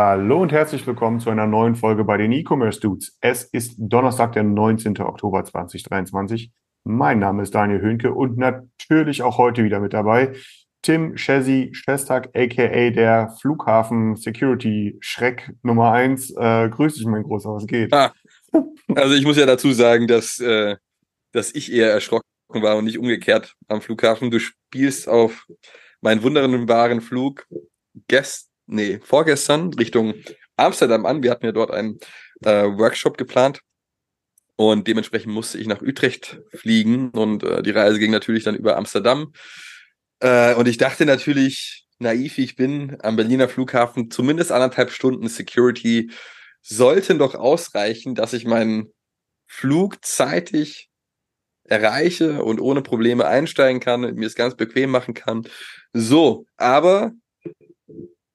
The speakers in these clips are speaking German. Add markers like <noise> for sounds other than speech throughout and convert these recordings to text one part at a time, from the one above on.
Hallo und herzlich willkommen zu einer neuen Folge bei den E-Commerce Dudes. Es ist Donnerstag, der 19. Oktober 2023. Mein Name ist Daniel Höhnke und natürlich auch heute wieder mit dabei Tim Chesi Schestag, aka der Flughafen Security Schreck Nummer eins. Äh, grüß dich, mein Großer, was geht? Ah, also ich muss ja dazu sagen, dass, äh, dass ich eher erschrocken war und nicht umgekehrt am Flughafen. Du spielst auf meinen wunderbaren Flug gest nee, vorgestern Richtung Amsterdam an. Wir hatten ja dort einen äh, Workshop geplant und dementsprechend musste ich nach Utrecht fliegen und äh, die Reise ging natürlich dann über Amsterdam. Äh, und ich dachte natürlich, naiv wie ich bin, am Berliner Flughafen zumindest anderthalb Stunden Security sollten doch ausreichen, dass ich meinen Flug zeitig erreiche und ohne Probleme einsteigen kann, mir es ganz bequem machen kann. So, aber,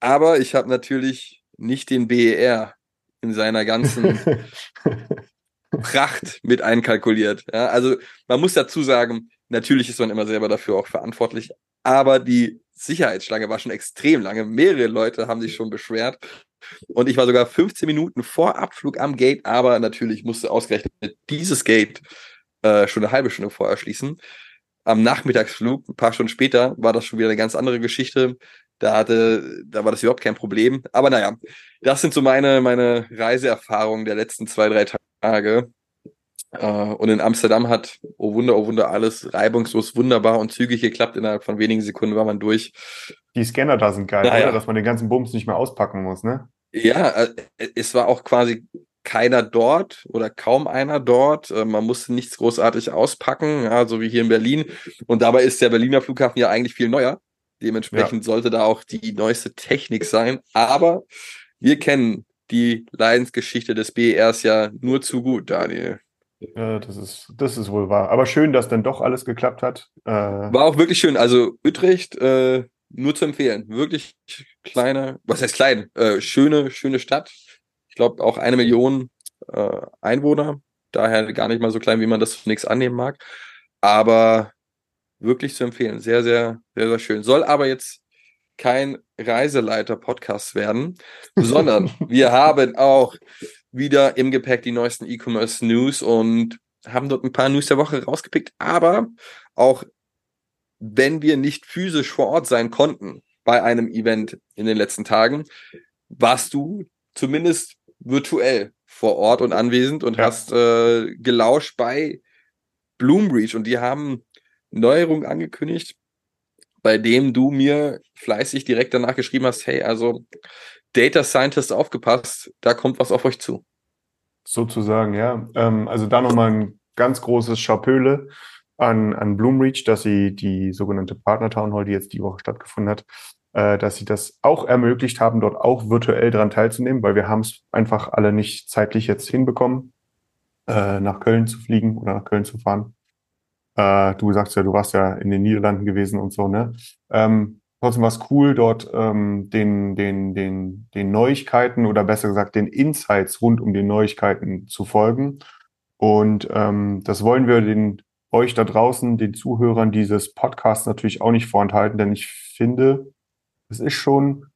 aber ich habe natürlich nicht den BER in seiner ganzen <laughs> Pracht mit einkalkuliert. Ja, also man muss dazu sagen, natürlich ist man immer selber dafür auch verantwortlich, aber die Sicherheitsschlange war schon extrem lange. Mehrere Leute haben sich schon beschwert. Und ich war sogar 15 Minuten vor Abflug am Gate, aber natürlich musste ausgerechnet dieses Gate äh, schon eine halbe Stunde vorher schließen. Am Nachmittagsflug, ein paar Stunden später, war das schon wieder eine ganz andere Geschichte. Da hatte, da war das überhaupt kein Problem. Aber naja, das sind so meine, meine Reiseerfahrungen der letzten zwei, drei Tage. Äh, und in Amsterdam hat, oh Wunder, oh Wunder, alles reibungslos, wunderbar und zügig geklappt. Innerhalb von wenigen Sekunden war man durch. Die Scanner da sind geil, Naja. oder? Dass man den ganzen Bums nicht mehr auspacken muss, ne? Ja, äh, es war auch quasi keiner dort oder kaum einer dort. Äh, Man musste nichts großartig auspacken, ja, so wie hier in Berlin. Und dabei ist der Berliner Flughafen ja eigentlich viel neuer. Dementsprechend sollte da auch die neueste Technik sein. Aber wir kennen die Leidensgeschichte des BERs ja nur zu gut, Daniel. Ja, das ist, das ist wohl wahr. Aber schön, dass dann doch alles geklappt hat. Äh, War auch wirklich schön. Also Utrecht, äh, nur zu empfehlen. Wirklich kleine, was heißt klein? Äh, schöne, schöne Stadt. Ich glaube auch eine Million äh, Einwohner. Daher gar nicht mal so klein, wie man das zunächst annehmen mag. Aber wirklich zu empfehlen. Sehr, sehr, sehr, sehr schön. Soll aber jetzt kein Reiseleiter-Podcast werden, <laughs> sondern wir haben auch wieder im Gepäck die neuesten E-Commerce News und haben dort ein paar News der Woche rausgepickt. Aber auch wenn wir nicht physisch vor Ort sein konnten bei einem Event in den letzten Tagen, warst du zumindest virtuell vor Ort und anwesend und Ja. hast äh, gelauscht bei Bloomreach und die haben Neuerungen angekündigt, bei dem du mir fleißig direkt danach geschrieben hast, hey, also Data Scientist aufgepasst, da kommt was auf euch zu. Sozusagen, ja. Ähm, also da nochmal ein ganz großes Chapöle an, an Bloomreach, dass sie die sogenannte Partner Town Hall, die jetzt die Woche stattgefunden hat, äh, dass sie das auch ermöglicht haben, dort auch virtuell dran teilzunehmen, weil wir haben es einfach alle nicht zeitlich jetzt hinbekommen, äh, nach Köln zu fliegen oder nach Köln zu fahren. Äh, du sagst ja, du warst ja in den Niederlanden gewesen und so, ne? Ähm, trotzdem war es cool, dort ähm, den, den, den, den Neuigkeiten oder besser gesagt den Insights rund um die Neuigkeiten zu folgen. Und ähm, das wollen wir den euch da draußen, den Zuhörern dieses Podcasts natürlich auch nicht vorenthalten, denn ich finde, es ist schon,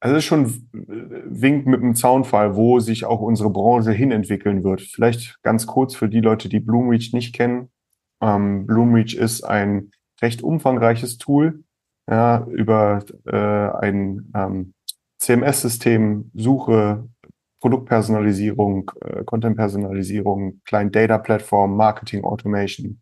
es ist schon Wink mit dem Zaunfall, wo sich auch unsere Branche hinentwickeln wird. Vielleicht ganz kurz für die Leute, die Bloomreach nicht kennen. Ähm, Bloomreach ist ein recht umfangreiches Tool, ja, über äh, ein ähm, CMS-System, Suche, Produktpersonalisierung, äh, Content-Personalisierung, Client-Data-Plattform, Marketing Automation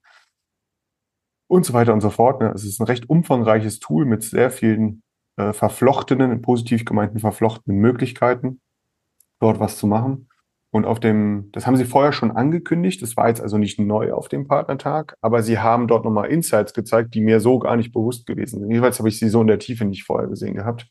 und so weiter und so fort. Ne? Es ist ein recht umfangreiches Tool mit sehr vielen äh, verflochtenen, positiv gemeinten verflochtenen Möglichkeiten, dort was zu machen. Und auf dem, das haben sie vorher schon angekündigt, das war jetzt also nicht neu auf dem Partnertag, aber sie haben dort nochmal Insights gezeigt, die mir so gar nicht bewusst gewesen sind. Jedenfalls habe ich sie so in der Tiefe nicht vorher gesehen gehabt.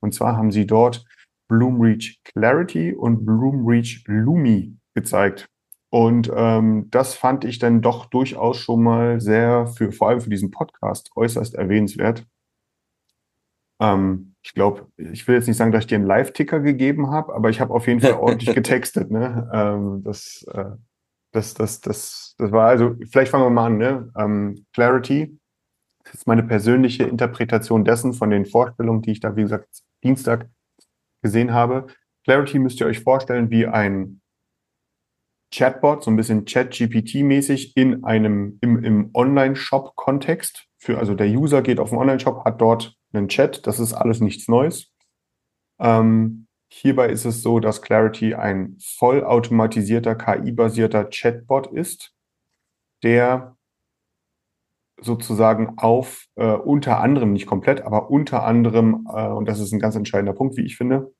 Und zwar haben sie dort Bloomreach Clarity und Bloomreach Lumi gezeigt. Und ähm, das fand ich dann doch durchaus schon mal sehr für, vor allem für diesen Podcast äußerst erwähnenswert. Ähm, ich glaube, ich will jetzt nicht sagen, dass ich dir einen Live-Ticker gegeben habe, aber ich habe auf jeden Fall ordentlich <laughs> getextet. Ne? Ähm, das, äh, das, das, das, das war also, vielleicht fangen wir mal an. Ne? Ähm, Clarity das ist meine persönliche Interpretation dessen von den Vorstellungen, die ich da, wie gesagt, Dienstag gesehen habe. Clarity müsst ihr euch vorstellen wie ein Chatbot, so ein bisschen Chat-GPT-mäßig in einem, im, im Online-Shop-Kontext. Für, also der User geht auf den Online-Shop, hat dort einen Chat. Das ist alles nichts Neues. Ähm, hierbei ist es so, dass Clarity ein vollautomatisierter, KI-basierter Chatbot ist, der sozusagen auf äh, unter anderem, nicht komplett, aber unter anderem, äh, und das ist ein ganz entscheidender Punkt, wie ich finde,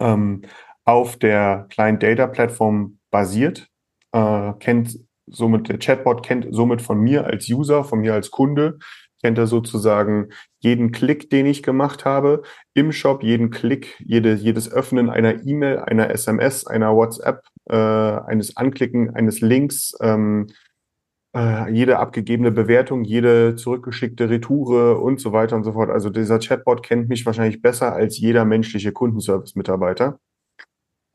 ähm, auf der Client Data Plattform basiert, äh, kennt somit, der Chatbot kennt somit von mir als User, von mir als Kunde, kennt er sozusagen jeden Klick, den ich gemacht habe im Shop, jeden Klick, jede, jedes Öffnen einer E-Mail, einer SMS, einer WhatsApp, äh, eines Anklicken eines Links, ähm, äh, jede abgegebene Bewertung, jede zurückgeschickte Retoure und so weiter und so fort. Also dieser Chatbot kennt mich wahrscheinlich besser als jeder menschliche Kundenservice-Mitarbeiter.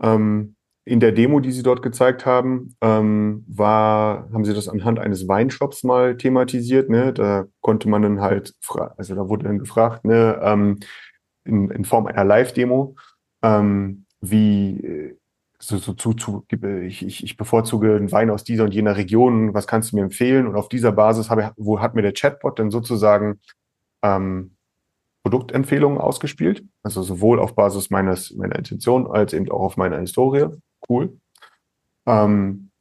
Ähm, in der Demo, die Sie dort gezeigt haben, ähm, war, haben Sie das anhand eines Weinshops mal thematisiert. Ne? Da konnte man dann halt, also da wurde dann gefragt, ne, ähm, in, in Form einer Live-Demo, ähm, wie so, so zu, zu ich, ich, ich bevorzuge einen Wein aus dieser und jener Region, was kannst du mir empfehlen? Und auf dieser Basis habe, wo hat mir der Chatbot dann sozusagen ähm, Produktempfehlungen ausgespielt, also sowohl auf Basis meines meiner Intention als eben auch auf meiner Historie. Cool. Ähm,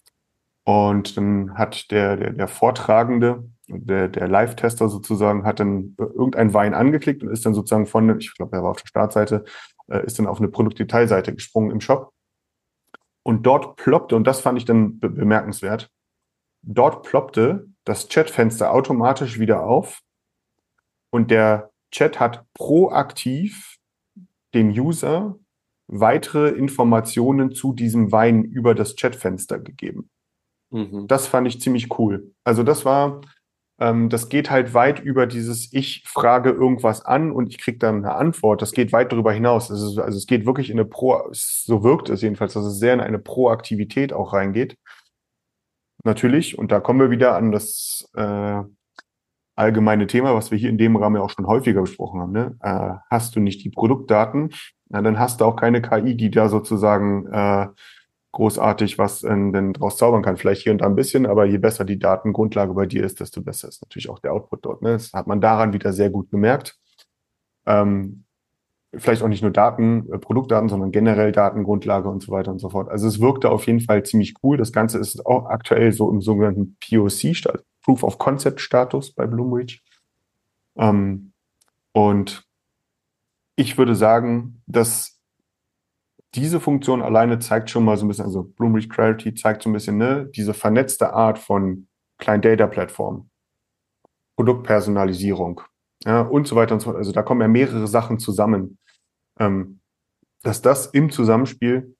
und dann hat der, der, der Vortragende, der, der Live-Tester sozusagen, hat dann irgendeinen Wein angeklickt und ist dann sozusagen von, ich glaube, er war auf der Startseite, äh, ist dann auf eine Produktdetailseite gesprungen im Shop und dort ploppte, und das fand ich dann be bemerkenswert, dort ploppte das Chatfenster automatisch wieder auf und der Chat hat proaktiv dem User weitere Informationen zu diesem Wein über das Chatfenster gegeben. Mhm. Das fand ich ziemlich cool. Also das war, ähm, das geht halt weit über dieses, ich frage irgendwas an und ich kriege dann eine Antwort. Das geht weit darüber hinaus. also es geht wirklich in eine Pro, so wirkt es jedenfalls, dass es sehr in eine Proaktivität auch reingeht. Natürlich, und da kommen wir wieder an das äh, allgemeine Thema, was wir hier in dem Rahmen ja auch schon häufiger besprochen haben. Ne? Äh, hast du nicht die Produktdaten, na, dann hast du auch keine KI, die da sozusagen äh, großartig was äh, denn draus zaubern kann. Vielleicht hier und da ein bisschen, aber je besser die Datengrundlage bei dir ist, desto besser ist natürlich auch der Output dort. Ne? Das hat man daran wieder sehr gut gemerkt. Ähm, vielleicht auch nicht nur Daten, äh, Produktdaten, sondern generell Datengrundlage und so weiter und so fort. Also es wirkte auf jeden Fall ziemlich cool. Das Ganze ist auch aktuell so im sogenannten POC, Proof of Concept Status bei Bloomreach. Ähm, und ich würde sagen, dass diese Funktion alleine zeigt schon mal so ein bisschen, also Bloomreach Clarity zeigt so ein bisschen, ne, diese vernetzte Art von Client Data Plattform, Produktpersonalisierung, ja, und so weiter und so fort. Also da kommen ja mehrere Sachen zusammen. Ähm, dass das im Zusammenspiel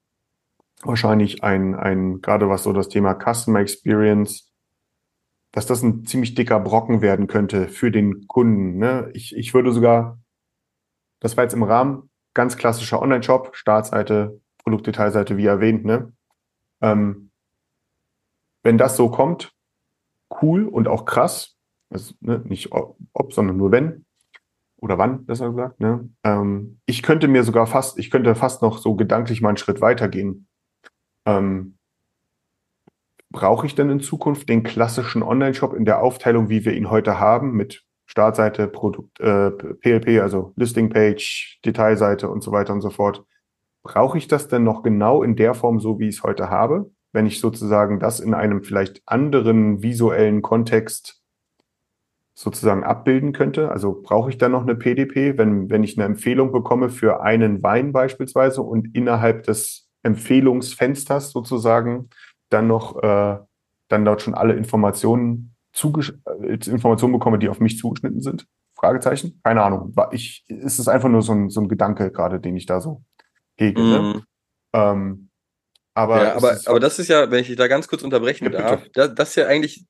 wahrscheinlich ein, ein, gerade was so das Thema Customer Experience, dass das ein ziemlich dicker Brocken werden könnte für den Kunden. Ne? Ich, ich würde sogar, das war jetzt im Rahmen ganz klassischer Online-Shop, Startseite, Produktdetailseite, wie erwähnt, ne? Ähm, wenn das so kommt, cool und auch krass, also, ne, nicht ob, sondern nur wenn oder wann, besser gesagt. Ne? Ähm, ich könnte mir sogar fast, ich könnte fast noch so gedanklich mal einen Schritt weitergehen. Ähm, brauche ich denn in Zukunft den klassischen Online-Shop in der Aufteilung, wie wir ihn heute haben, mit Startseite, Produkt, äh, PLP, also Listing Page, Detailseite und so weiter und so fort. Brauche ich das denn noch genau in der Form, so wie ich es heute habe? Wenn ich sozusagen das in einem vielleicht anderen visuellen Kontext sozusagen abbilden könnte? Also brauche ich dann noch eine PDP, wenn, wenn ich eine Empfehlung bekomme für einen Wein beispielsweise und innerhalb des Empfehlungsfensters sozusagen dann noch äh, dann dort schon alle Informationen äh, Informationen bekomme, die auf mich zugeschnitten sind? Fragezeichen? Keine Ahnung. Ich, ist es einfach nur so ein, so ein Gedanke gerade, den ich da so hege. Ne? Mhm. Ähm, aber, ja, aber, aber das ist ja, wenn ich dich da ganz kurz unterbrechen Ja, darf, das, das ist ja eigentlich ein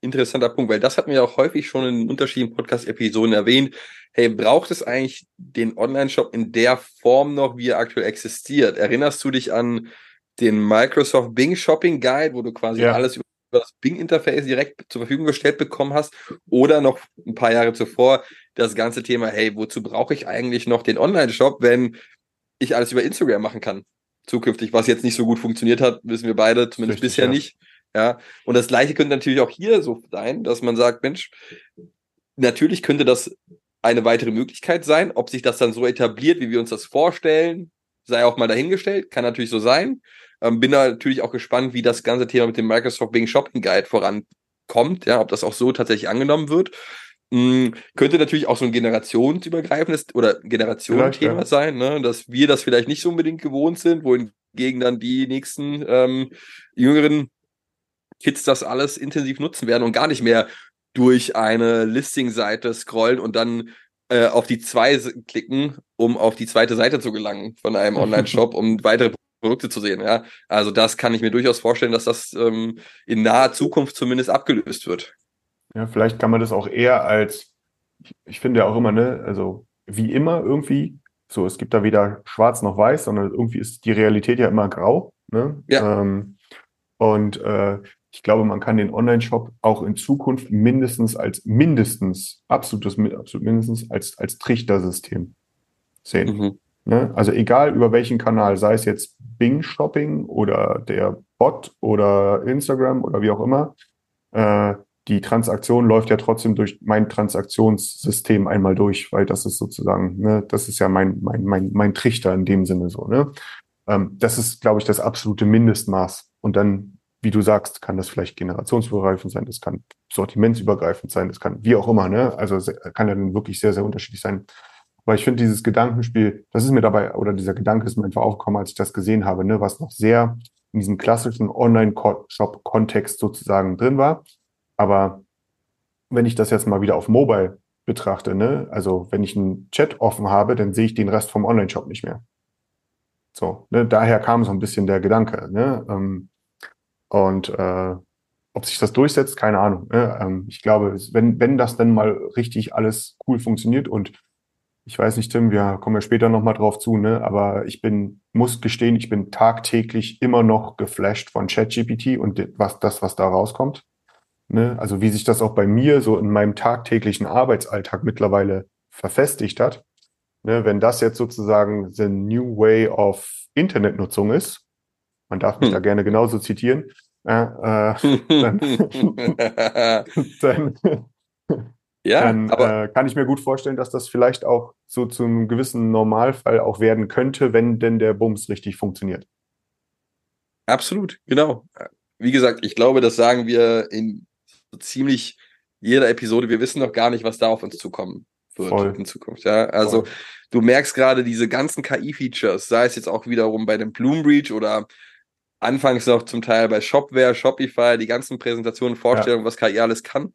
interessanter Punkt, weil das hatten wir auch häufig schon in unterschiedlichen Podcast-Episoden erwähnt. Hey, braucht es eigentlich den Online-Shop in der Form noch, wie er aktuell existiert? Erinnerst du dich an den Microsoft Bing Shopping Guide, wo du quasi Ja. alles über das Bing-Interface direkt zur Verfügung gestellt bekommen hast? Oder noch ein paar Jahre zuvor das ganze Thema, hey, wozu brauche ich eigentlich noch den Online-Shop, wenn ich alles über Instagram machen kann? Zukünftig, was jetzt nicht so gut funktioniert hat, wissen wir beide, zumindest Richtig, bisher ja. nicht. Ja, und das gleiche könnte natürlich auch hier so sein, dass man sagt, Mensch, natürlich könnte das eine weitere Möglichkeit sein. Ob sich das dann so etabliert, wie wir uns das vorstellen, sei auch mal dahingestellt, kann natürlich so sein. Ähm, bin da natürlich auch gespannt, wie das ganze Thema mit dem Microsoft Bing Shopping Guide vorankommt, ja, ob das auch so tatsächlich angenommen wird. Mm, könnte natürlich auch so ein generationsübergreifendes oder Generationenthema Vielleicht, sein, ne? dass wir das vielleicht nicht so unbedingt gewohnt sind, wohingegen dann die nächsten ähm, jüngeren Kids das alles intensiv nutzen werden und gar nicht mehr durch eine Listing-Seite scrollen und dann äh, auf die zwei klicken, um auf die zweite Seite zu gelangen von einem <laughs> Online-Shop, um weitere Produkte zu sehen. Ja, also das kann ich mir durchaus vorstellen, dass das ähm, in naher Zukunft zumindest abgelöst wird. Ja, vielleicht kann man das auch eher als, ich, ich finde ja auch immer, ne, also wie immer irgendwie, so es gibt da weder schwarz noch weiß, sondern irgendwie ist die Realität ja immer grau. Ne? Ja. Ähm, und äh, ich glaube, man kann den Online-Shop auch in Zukunft mindestens als mindestens, absolutes, absolut mindestens als, als Trichtersystem sehen. Mhm. Ne? Also egal über welchen Kanal, sei es jetzt Bing Shopping oder der Bot oder Instagram oder wie auch immer, äh, die Transaktion läuft ja trotzdem durch mein Transaktionssystem einmal durch, weil das ist sozusagen, ne, das ist ja mein, mein, mein, mein Trichter in dem Sinne so, ne? Ähm, das ist, glaube ich, das absolute Mindestmaß. Und dann, wie du sagst, kann das vielleicht generationsübergreifend sein, das kann sortimentsübergreifend sein, das kann wie auch immer, ne? Also kann ja dann wirklich sehr, sehr unterschiedlich sein. Aber ich finde dieses Gedankenspiel, das ist mir dabei, oder dieser Gedanke ist mir einfach aufgekommen, als ich das gesehen habe, ne, was noch sehr in diesem klassischen Online-Shop-Kontext sozusagen drin war. Aber wenn ich das jetzt mal wieder auf Mobile betrachte, ne, also wenn ich einen Chat offen habe, dann sehe ich den Rest vom Online-Shop nicht mehr. So, ne, daher kam so ein bisschen der Gedanke, ne, ähm, und äh, ob sich das durchsetzt, keine Ahnung. Ne? Ähm, ich glaube, wenn, wenn das dann mal richtig alles cool funktioniert und ich weiß nicht, Tim, wir kommen ja später nochmal drauf zu, ne? Aber ich bin, muss gestehen, ich bin tagtäglich immer noch geflasht von ChatGPT und was, das, was da rauskommt. Ne? Also wie sich das auch bei mir so in meinem tagtäglichen Arbeitsalltag mittlerweile verfestigt hat. Ne? Wenn das jetzt sozusagen the new way of Internetnutzung ist, man darf mich Hm. da gerne genauso zitieren, äh, äh, dann, <laughs> dann ja, dann aber äh, kann ich mir gut vorstellen, dass das vielleicht auch so zu einem gewissen Normalfall auch werden könnte, wenn denn der Bums richtig funktioniert. Absolut, genau. Wie gesagt, ich glaube, das sagen wir in so ziemlich jeder Episode. Wir wissen noch gar nicht, was da auf uns zukommen wird Voll. in Zukunft. Ja, also Voll. du merkst gerade diese ganzen KI-Features, sei es jetzt auch wiederum bei dem Bloom Breach oder anfangs noch zum Teil bei Shopware, Shopify, die ganzen Präsentationen, Vorstellungen, was KI alles kann.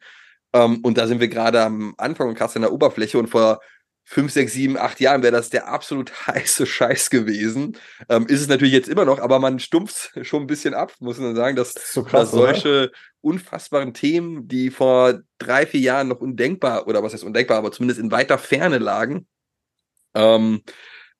Ähm, und da sind wir gerade am Anfang und krass in der Oberfläche und vor fünf, sechs, sieben, acht Jahren wäre das der absolut <laughs> heiße Scheiß gewesen. Ähm, ist es natürlich jetzt immer noch, aber man stumpft schon ein bisschen ab, muss man sagen, dass, Das so dass krass, oder? solche unfassbaren Themen, die vor drei, vier Jahren noch undenkbar, oder was heißt undenkbar, aber zumindest in weiter Ferne lagen, ähm,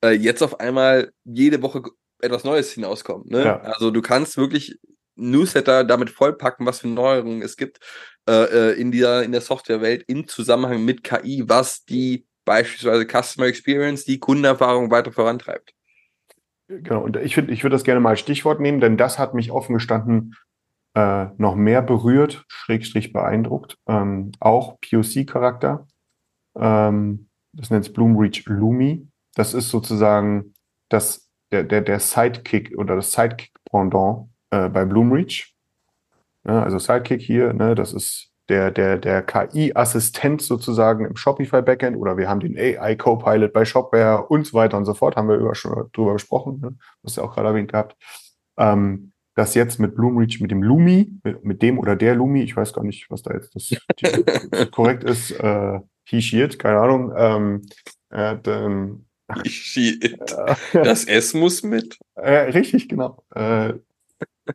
äh, jetzt auf einmal jede Woche etwas Neues hinauskommen. Ne? Ja. Also du kannst wirklich Newsletter damit vollpacken, was für Neuerungen es gibt äh, äh, in dieser in der Softwarewelt im Zusammenhang mit KI, was die beispielsweise Customer Experience, die Kundenerfahrung weiter vorantreibt. Genau, und ich finde, ich würde das gerne mal als Stichwort nehmen, denn das hat mich offen gestanden äh, noch mehr berührt, schrägstrich beeindruckt. Ähm, auch POC-Charakter. Ähm, das nennt sich Bloomreach Lumi. Das ist sozusagen das, der, der, der Sidekick oder das Sidekick-Pendant äh, bei Bloomreach. Ja, also Sidekick hier, ne, das ist der, der, der KI-Assistent sozusagen im Shopify Backend oder wir haben den AI Copilot bei Shopware und so weiter und so fort, haben wir über, schon drüber gesprochen, ne? hast du ja auch gerade erwähnt gehabt. Ähm, das jetzt mit Bloomreach, mit dem Lumi, mit, mit dem oder der Lumi, ich weiß gar nicht, was da jetzt das, <laughs> korrekt ist, äh, he, keine Ahnung, ähm, äh, <laughs> Shit. Das S muss mit. Äh, richtig, genau. Äh,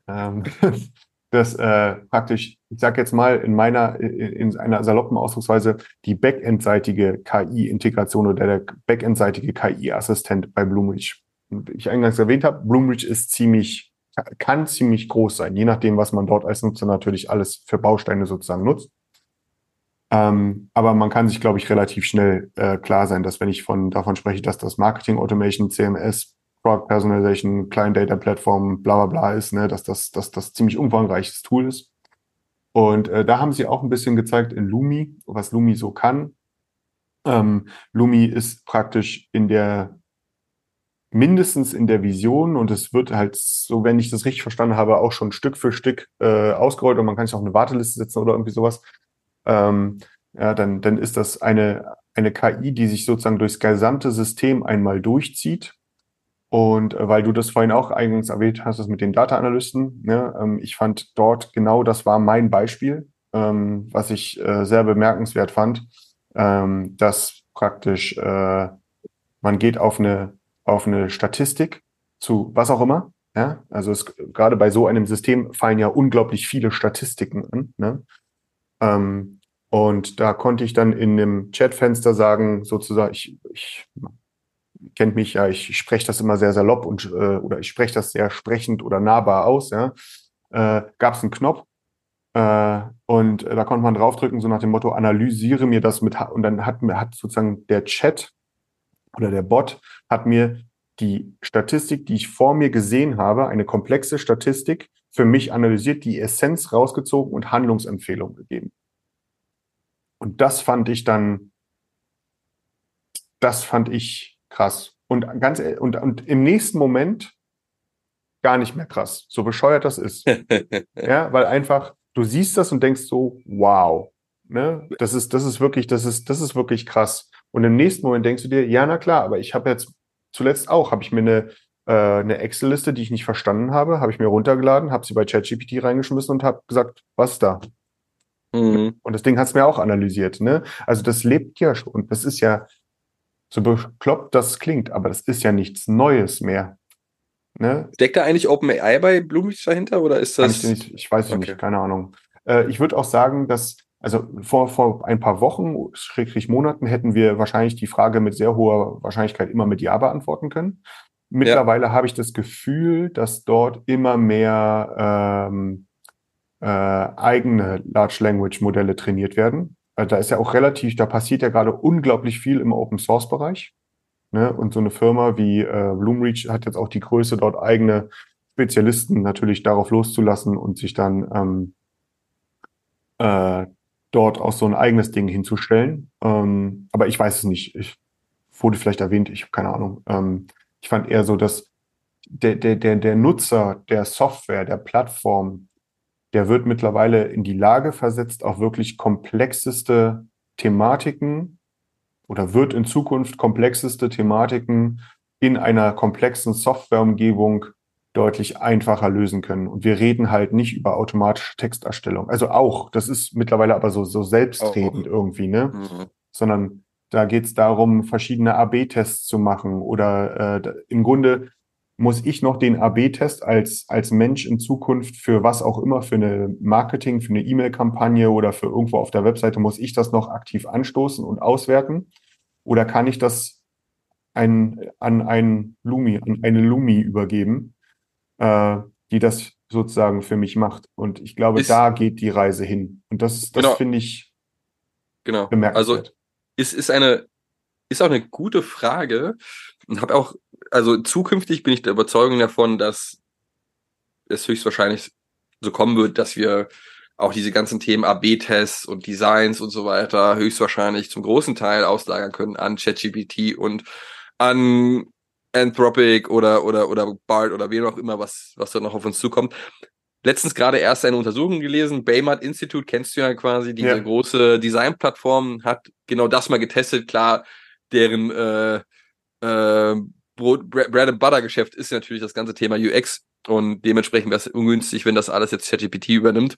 ähm, <laughs> das äh, praktisch, ich sage jetzt mal in meiner, in, in einer saloppen Ausdrucksweise, die Backend-seitige KI-Integration oder der Backend-seitige KI-Assistent bei Bloomreach. Wie ich eingangs erwähnt habe, Bloomreach ist ziemlich, kann ziemlich groß sein, je nachdem, was man dort als Nutzer natürlich alles für Bausteine sozusagen nutzt. Ähm, aber man kann sich, glaube ich, relativ schnell äh, klar sein, dass wenn ich von davon spreche, dass das Marketing Automation, CMS, Product Personalization, Client Data Platform, bla bla bla ist, ne, dass das, dass das ziemlich umfangreiches Tool ist. Und äh, da haben sie auch ein bisschen gezeigt in Lumi, was Lumi so kann. Ähm, Lumi ist praktisch in der mindestens in der Vision und es wird halt so, wenn ich das richtig verstanden habe, auch schon Stück für Stück äh, ausgerollt und man kann sich auch eine Warteliste setzen oder irgendwie sowas ähm, ja, dann, dann ist das eine, eine KI, die sich sozusagen durchs gesamte System einmal durchzieht. Und äh, weil du das vorhin auch eingangs erwähnt hast, das mit den Data-Analysten, ne, ähm, ich fand dort genau das war mein Beispiel, ähm, was ich äh, sehr bemerkenswert fand, ähm, dass praktisch äh, man geht auf eine, auf eine Statistik zu was auch immer. Ja, also es, gerade bei so einem System fallen ja unglaublich viele Statistiken an. Ne? Ähm, und da konnte ich dann in dem Chatfenster sagen, sozusagen, ich, ich kennt mich ja, ich, ich spreche das immer sehr salopp und äh, oder ich spreche das sehr sprechend oder nahbar aus, ja. Äh, Gab es einen Knopf äh, und da konnte man draufdrücken, so nach dem Motto, analysiere mir das mit und dann hat mir hat sozusagen der Chat oder der Bot hat mir die Statistik, die ich vor mir gesehen habe, eine komplexe Statistik für mich analysiert, die Essenz rausgezogen und Handlungsempfehlungen gegeben. Und das fand ich dann, das fand ich krass. Und ganz, und, und im nächsten Moment gar nicht mehr krass, so bescheuert das ist. <laughs> ja, weil einfach, du siehst das und denkst so, wow, ne, das ist, das ist wirklich, das ist, das ist wirklich krass. Und im nächsten Moment denkst du dir, ja, na klar, aber ich habe jetzt zuletzt auch, habe ich mir eine, äh, eine Excel-Liste, die ich nicht verstanden habe, habe ich mir runtergeladen, habe sie bei ChatGPT reingeschmissen und habe gesagt, was da? Mhm. Und das Ding hat es mir auch analysiert. Ne? Also das lebt ja schon. Und das ist ja so bekloppt, das klingt, aber das ist ja nichts Neues mehr. Ne? Steckt da eigentlich OpenAI bei Bloomreach dahinter oder ist das? Ich, nicht, ich, weiß okay. nicht, keine Ahnung. Äh, ich würde auch sagen, dass also vor, vor ein paar Wochen, schrägstrich Monaten, hätten wir wahrscheinlich die Frage mit sehr hoher Wahrscheinlichkeit immer mit Ja beantworten können. Mittlerweile ja. habe ich das Gefühl, dass dort immer mehr ähm, äh, eigene Large Language Modelle trainiert werden. Äh, da ist ja auch relativ, da passiert ja gerade unglaublich viel im Open Source Bereich. Ne? Und so eine Firma wie äh, Bloomreach hat jetzt auch die Größe, dort eigene Spezialisten natürlich darauf loszulassen und sich dann ähm, äh, dort auch so ein eigenes Ding hinzustellen. Ähm, aber ich weiß es nicht. Ich wurde vielleicht erwähnt, ich habe keine Ahnung. Ähm, ich fand eher so, dass der, der, der, der Nutzer der Software, der Plattform, der wird mittlerweile in die Lage versetzt, auch wirklich komplexeste Thematiken oder wird in Zukunft komplexeste Thematiken in einer komplexen Softwareumgebung deutlich einfacher lösen können. Und wir reden halt nicht über automatische Texterstellung. Also auch, das ist mittlerweile aber so, so selbstredend oh, oh. irgendwie, ne? Mhm. Sondern da geht es darum, verschiedene AB-Tests zu machen oder äh, im Grunde muss ich noch den AB-Test als, als Mensch in Zukunft für was auch immer, für eine Marketing, für eine E-Mail-Kampagne oder für irgendwo auf der Webseite, muss ich das noch aktiv anstoßen und auswerten? Oder kann ich das ein, an einen Lumi, an eine Lumi übergeben, äh, die das sozusagen für mich macht. Und ich glaube, ist, da geht die Reise hin. Und das, das genau, finde ich genau. bemerkenswert. Also ist, ist eine, ist auch eine gute Frage und habe auch, also zukünftig bin ich der Überzeugung davon, dass es höchstwahrscheinlich so kommen wird, dass wir auch diese ganzen Themen AB-Tests und Designs und so weiter höchstwahrscheinlich zum großen Teil auslagern können an ChatGPT und an Anthropic oder, oder, oder BART oder wen auch immer, was, was da noch auf uns zukommt. Letztens gerade erst eine Untersuchung gelesen. Baymart Institute kennst du ja quasi, diese Ja. große Designplattform, hat genau das mal getestet. Klar, deren äh, äh, Brot, Bre- Bread and Butter Geschäft ist natürlich das ganze Thema UX und dementsprechend wäre es ungünstig, wenn das alles jetzt ChatGPT übernimmt.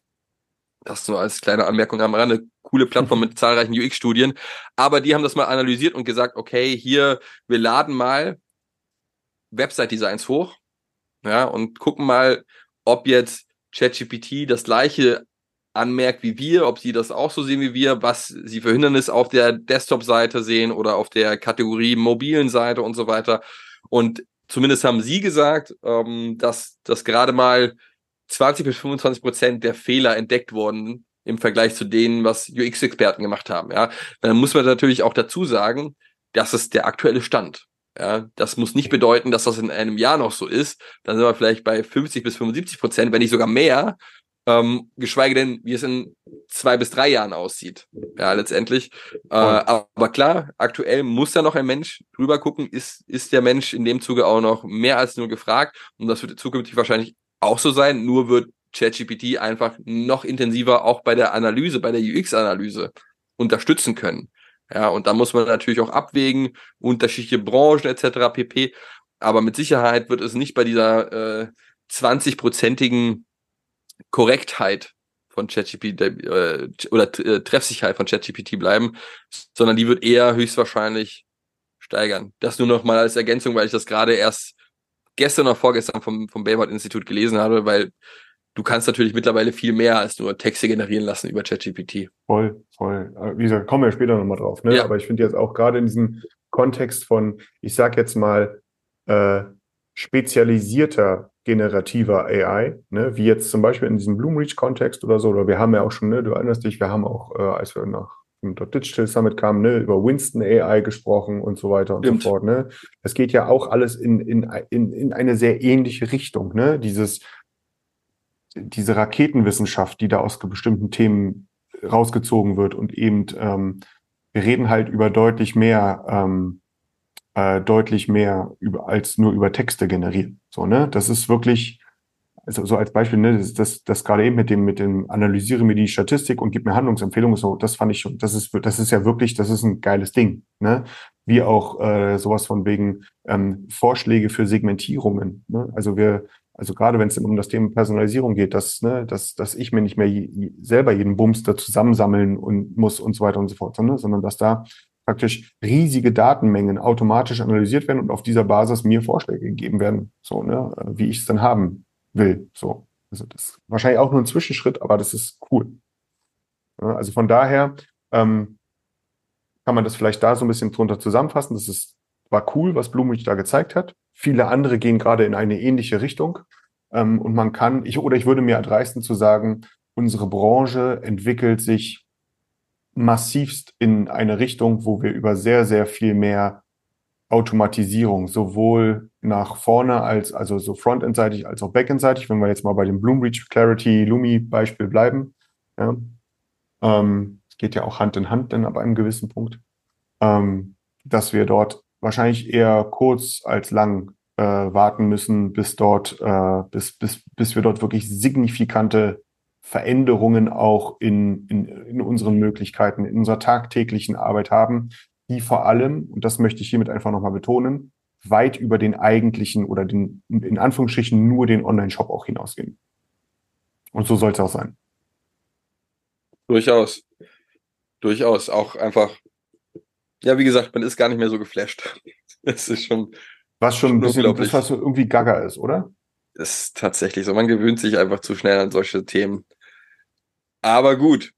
Das nur als kleine Anmerkung am Rande. Coole Plattform <laughs> mit zahlreichen UX-Studien. Aber die haben das mal analysiert und gesagt, okay, hier, wir laden mal Website-Designs hoch, ja, und gucken mal, ob jetzt ChatGPT das gleiche anmerkt wie wir, ob sie das auch so sehen wie wir, was sie für Hindernisse auf der Desktop-Seite sehen oder auf der Kategorie mobilen Seite und so weiter. Und zumindest haben sie gesagt, ähm, dass, dass gerade mal 20 bis 25 Prozent der Fehler entdeckt wurden im Vergleich zu denen, was UX-Experten gemacht haben. Ja, dann muss man natürlich auch dazu sagen, das ist der aktuelle Stand. Ja, das muss nicht bedeuten, dass das in einem Jahr noch so ist. Dann sind wir vielleicht bei 50 bis 75 Prozent, wenn nicht sogar mehr. Ähm, geschweige denn, wie es in zwei bis drei Jahren aussieht. Ja, letztendlich. Äh, aber klar, aktuell muss da noch ein Mensch drüber gucken. Ist, ist der Mensch in dem Zuge auch noch mehr als nur gefragt? Und das wird zukünftig wahrscheinlich auch so sein. Nur wird ChatGPT einfach noch intensiver auch bei der Analyse, bei der UX-Analyse unterstützen können. Ja, und da muss man natürlich auch abwägen, unterschiedliche Branchen etc. pp. Aber mit Sicherheit wird es nicht bei dieser äh, 20-prozentigen Korrektheit von ChatGPT äh, oder äh, Treffsicherheit von ChatGPT bleiben, sondern die wird eher höchstwahrscheinlich steigern. Das nur noch mal als Ergänzung, weil ich das gerade erst gestern oder vorgestern vom, vom Bayward Institut gelesen habe, weil du kannst natürlich mittlerweile viel mehr als nur Texte generieren lassen über ChatGPT. Voll, voll. Wie gesagt, kommen wir später nochmal drauf. Ne? Ja. Aber ich finde jetzt auch gerade in diesem Kontext von, ich sag jetzt mal, äh, spezialisierter generativer AI, ne? wie jetzt zum Beispiel in diesem Bloomreach-Kontext oder so, oder wir haben ja auch schon, ne, du erinnerst dich, wir haben auch, äh, als wir nach dem Digital Summit kamen, ne, über Winston AI gesprochen und so weiter und Stimmt. so fort. Ne? Es geht ja auch alles in, in, in, in eine sehr ähnliche Richtung. Ne? Dieses, diese Raketenwissenschaft, die da aus bestimmten Themen rausgezogen wird und eben ähm, wir reden halt über deutlich mehr ähm, äh, deutlich mehr über als nur über Texte generieren. So ne? Das ist wirklich also so als Beispiel ne das das, das gerade eben mit dem mit dem analysiere mir die Statistik und gib mir Handlungsempfehlungen so das fand ich schon das ist das ist ja wirklich das ist ein geiles Ding ne? Wie auch äh, sowas von wegen ähm, Vorschläge für Segmentierungen ne? also wir also gerade wenn es um das Thema Personalisierung geht, dass, ne, dass, dass ich mir nicht mehr je, selber jeden Bums da zusammensammeln und muss und so weiter und so fort, ne, sondern dass da praktisch riesige Datenmengen automatisch analysiert werden und auf dieser Basis mir Vorschläge gegeben werden, so, ne, wie ich es dann haben will. So. Also das ist wahrscheinlich auch nur ein Zwischenschritt, aber das ist cool. Ja, also von daher ähm, kann man das vielleicht da so ein bisschen drunter zusammenfassen. Das ist, war cool, was Blumrich da gezeigt hat. Viele andere gehen gerade in eine ähnliche Richtung. Ähm, und man kann, ich, oder ich würde mir erdreisten zu sagen, unsere Branche entwickelt sich massivst in eine Richtung, wo wir über sehr, sehr viel mehr Automatisierung, sowohl nach vorne als, also so frontendseitig als auch backendseitig, wenn wir jetzt mal bei dem Bloomreach Clarity Lumi Beispiel bleiben. Ja. Ähm, geht ja auch Hand in Hand dann ab einem gewissen Punkt, ähm, dass wir dort wahrscheinlich eher kurz als lang äh, warten müssen, bis dort, äh, bis, bis, bis wir dort wirklich signifikante Veränderungen auch in, in, in unseren Möglichkeiten, in unserer tagtäglichen Arbeit haben, die vor allem, und das möchte ich hiermit einfach nochmal betonen, weit über den eigentlichen oder den, in Anführungsstrichen nur den Online-Shop auch hinausgehen. Und so soll es auch sein. Durchaus. Durchaus. Auch einfach, ja, wie gesagt, man ist gar nicht mehr so geflasht. <laughs> Es ist schon, Was schon ein bisschen, das was irgendwie gaga ist, oder? ist tatsächlich so. Man gewöhnt sich einfach zu schnell an solche Themen. Aber gut,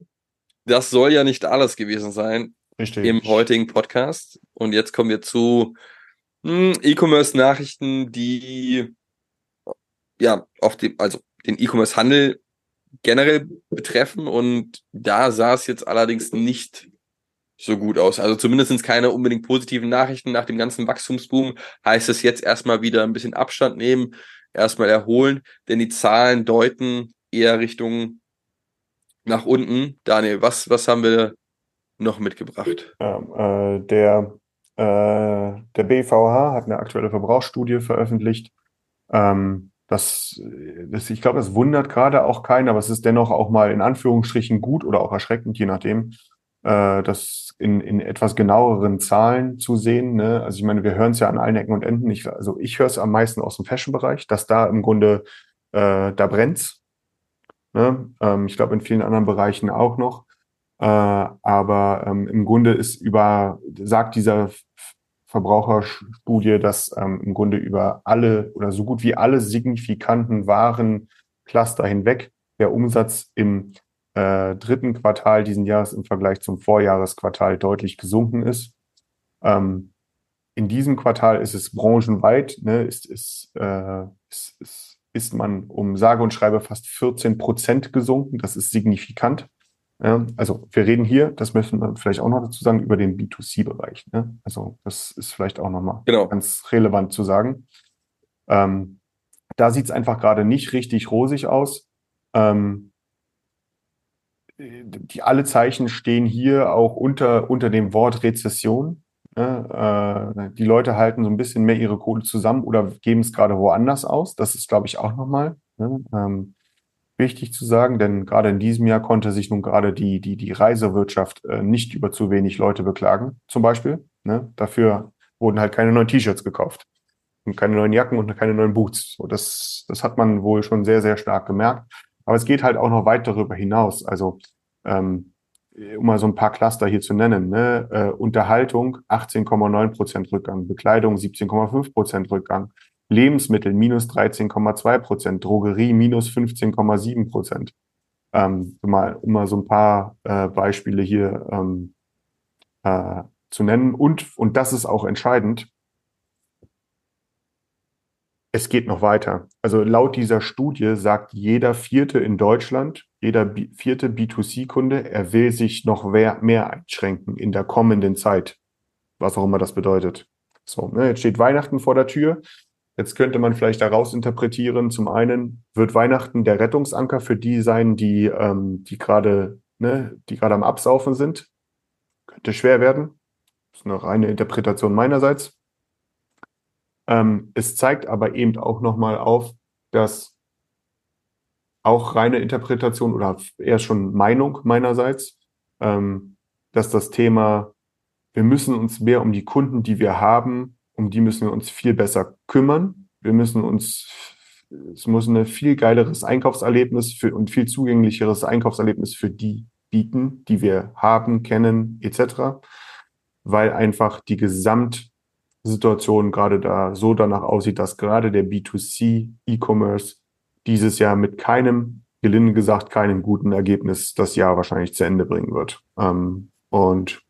das soll ja nicht alles gewesen sein Richtig. im heutigen Podcast. Und jetzt kommen wir zu hm, E-Commerce-Nachrichten, die ja auf dem, also den E-Commerce-Handel generell betreffen. Und da sah es jetzt allerdings nicht so gut aus. Also zumindest keine unbedingt positiven Nachrichten. Nach dem ganzen Wachstumsboom heißt es jetzt erstmal wieder ein bisschen Abstand nehmen, erstmal erholen, denn die Zahlen deuten eher Richtung nach unten. Daniel, was, was haben wir noch mitgebracht? Ähm, äh, der, äh, der BVH hat eine aktuelle Verbrauchsstudie veröffentlicht, ähm, Das, das ich glaube, das wundert gerade auch keinen, aber es ist dennoch auch mal in Anführungsstrichen gut oder auch erschreckend, je nachdem, äh, das in, in etwas genaueren Zahlen zu sehen. Ne? Also ich meine, wir hören es ja an allen Ecken und Enden. Ich, also ich höre es am meisten aus dem Fashion-Bereich, dass da im Grunde, äh, da brennt's. Ne? Ähm, ich glaube, in vielen anderen Bereichen auch noch. Äh, aber ähm, im Grunde ist über, sagt dieser Verbraucherstudie, dass ähm, im Grunde über alle oder so gut wie alle signifikanten Warencluster hinweg der Umsatz im äh, dritten Quartal diesen Jahres im Vergleich zum Vorjahresquartal deutlich gesunken ist. Ähm, in diesem Quartal ist es branchenweit, ne, ist, ist, äh, ist, ist, ist man um sage und schreibe fast 14 Prozent gesunken. Das ist signifikant. Also wir reden hier, das müssen wir vielleicht auch noch dazu sagen, über den B2C-Bereich. Ne? Also das ist vielleicht auch nochmal Genau. ganz relevant zu sagen. Ähm, da sieht es einfach gerade nicht richtig rosig aus. Ähm, die alle Zeichen stehen hier auch unter, unter dem Wort Rezession. Ne? Äh, die Leute halten so ein bisschen mehr ihre Kohle zusammen oder geben es gerade woanders aus. Das ist, glaube ich, auch nochmal ne? ähm, wichtig zu sagen, denn gerade in diesem Jahr konnte sich nun gerade die, die, die Reisewirtschaft äh, nicht über zu wenig Leute beklagen, zum Beispiel. Ne? Dafür wurden halt keine neuen T-Shirts gekauft und keine neuen Jacken und keine neuen Boots. So, das, das hat man wohl schon sehr, sehr stark gemerkt. Aber es geht halt auch noch weit darüber hinaus. Also ähm, um mal so ein paar Cluster hier zu nennen. Ne? Äh, Unterhaltung 18,9 Prozent Rückgang, Bekleidung 17,5 Prozent Rückgang, Lebensmittel minus 13,2 Prozent, Drogerie minus 15,7 Prozent. Ähm, mal, um mal so ein paar äh, Beispiele hier ähm, äh, zu nennen. Und, und das ist auch entscheidend, es geht noch weiter. Also laut dieser Studie sagt jeder Vierte in Deutschland, jeder B vierte B2C-Kunde, er will sich noch mehr, einschränken in der kommenden Zeit. Was auch immer das bedeutet. So, ne, jetzt steht Weihnachten vor der Tür. Jetzt könnte man vielleicht daraus interpretieren, zum einen wird Weihnachten der Rettungsanker für die sein, die, ähm, die gerade, ne, die gerade am Absaufen sind. Könnte schwer werden. Das ist eine reine Interpretation meinerseits. Ähm, es zeigt aber eben auch nochmal auf, dass auch reine Interpretation oder eher schon Meinung meinerseits, ähm, dass das Thema, wir müssen uns mehr um die Kunden, die wir haben, um die müssen wir uns viel besser kümmern. Wir müssen uns, es muss ein viel geileres Einkaufserlebnis für, und viel zugänglicheres Einkaufserlebnis für die bieten, die wir haben, kennen, etc. Weil einfach die Gesamt Situation gerade da so danach aussieht, dass gerade der B2C E-Commerce dieses Jahr mit keinem, gelinde gesagt, keinem guten Ergebnis das Jahr wahrscheinlich zu Ende bringen wird. Ähm, und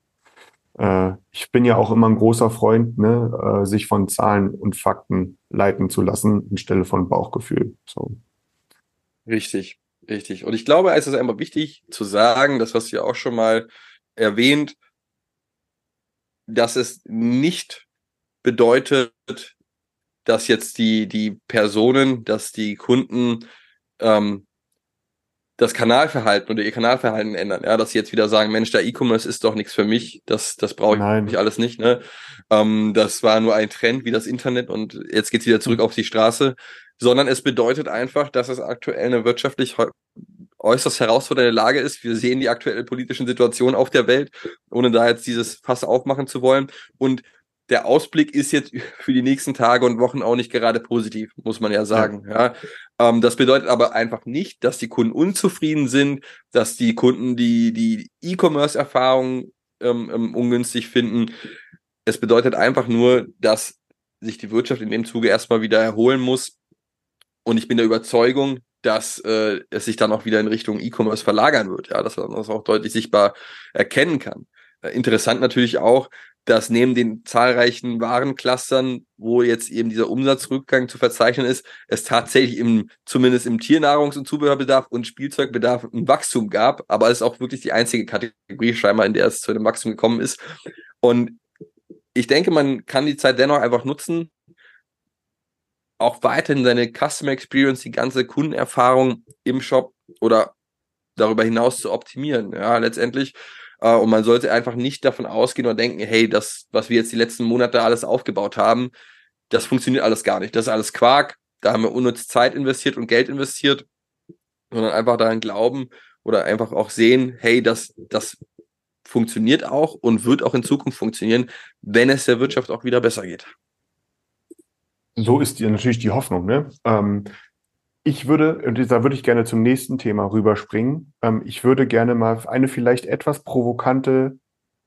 äh, ich bin ja auch immer ein großer Freund, ne, äh, sich von Zahlen und Fakten leiten zu lassen, anstelle von Bauchgefühl. So. Richtig, richtig. Und ich glaube, es ist einfach wichtig zu sagen, das hast du ja auch schon mal erwähnt, dass es nicht bedeutet, dass jetzt die, die Personen, dass die Kunden ähm, das Kanalverhalten oder ihr Kanalverhalten ändern. Ja, dass sie jetzt wieder sagen, Mensch, der E-Commerce ist doch nichts für mich, das, das brauche ich Nein. alles nicht. Ne? Ähm, das war nur ein Trend wie das Internet und jetzt geht's wieder zurück auf die Straße. Sondern es bedeutet einfach, dass es aktuell eine wirtschaftlich äußerst herausfordernde Lage ist. Wir sehen die aktuelle politischen Situation auf der Welt, ohne da jetzt dieses Fass aufmachen zu wollen. Und der Ausblick ist jetzt <laughs> für die nächsten Tage und Wochen auch nicht gerade positiv, muss man ja sagen. Ja. Ähm, das bedeutet aber einfach nicht, dass die Kunden unzufrieden sind, dass die Kunden die die E-Commerce-Erfahrung ähm, ähm, ungünstig finden. Es bedeutet einfach nur, dass sich die Wirtschaft in dem Zuge erstmal wieder erholen muss. Und ich bin der Überzeugung, dass äh, es sich dann auch wieder in Richtung E-Commerce verlagern wird, ja, dass man das auch deutlich sichtbar erkennen kann. Äh, interessant natürlich auch, dass neben den zahlreichen Warenclustern, wo jetzt eben dieser Umsatzrückgang zu verzeichnen ist, es tatsächlich im, zumindest im Tiernahrungs- und Zubehörbedarf und Spielzeugbedarf ein Wachstum gab, aber es ist auch wirklich die einzige Kategorie scheinbar, in der es zu einem Wachstum gekommen ist. Und ich denke, man kann die Zeit dennoch einfach nutzen, auch weiterhin seine Customer Experience, die ganze Kundenerfahrung im Shop oder darüber hinaus zu optimieren. Ja, letztendlich. Äh, und man sollte einfach nicht davon ausgehen und denken, hey, das, was wir jetzt die letzten Monate alles aufgebaut haben, das funktioniert alles gar nicht. Das ist alles Quark. da haben wir unnütz Zeit investiert und Geld investiert, sondern einfach daran glauben oder einfach auch sehen, hey, das, das funktioniert auch und wird auch in Zukunft funktionieren, wenn es der Wirtschaft auch wieder besser geht. So ist die, natürlich die Hoffnung. Ne? Ähm, ich würde, und da würde ich gerne zum nächsten Thema rüberspringen. Ähm, ich würde gerne mal eine vielleicht etwas provokante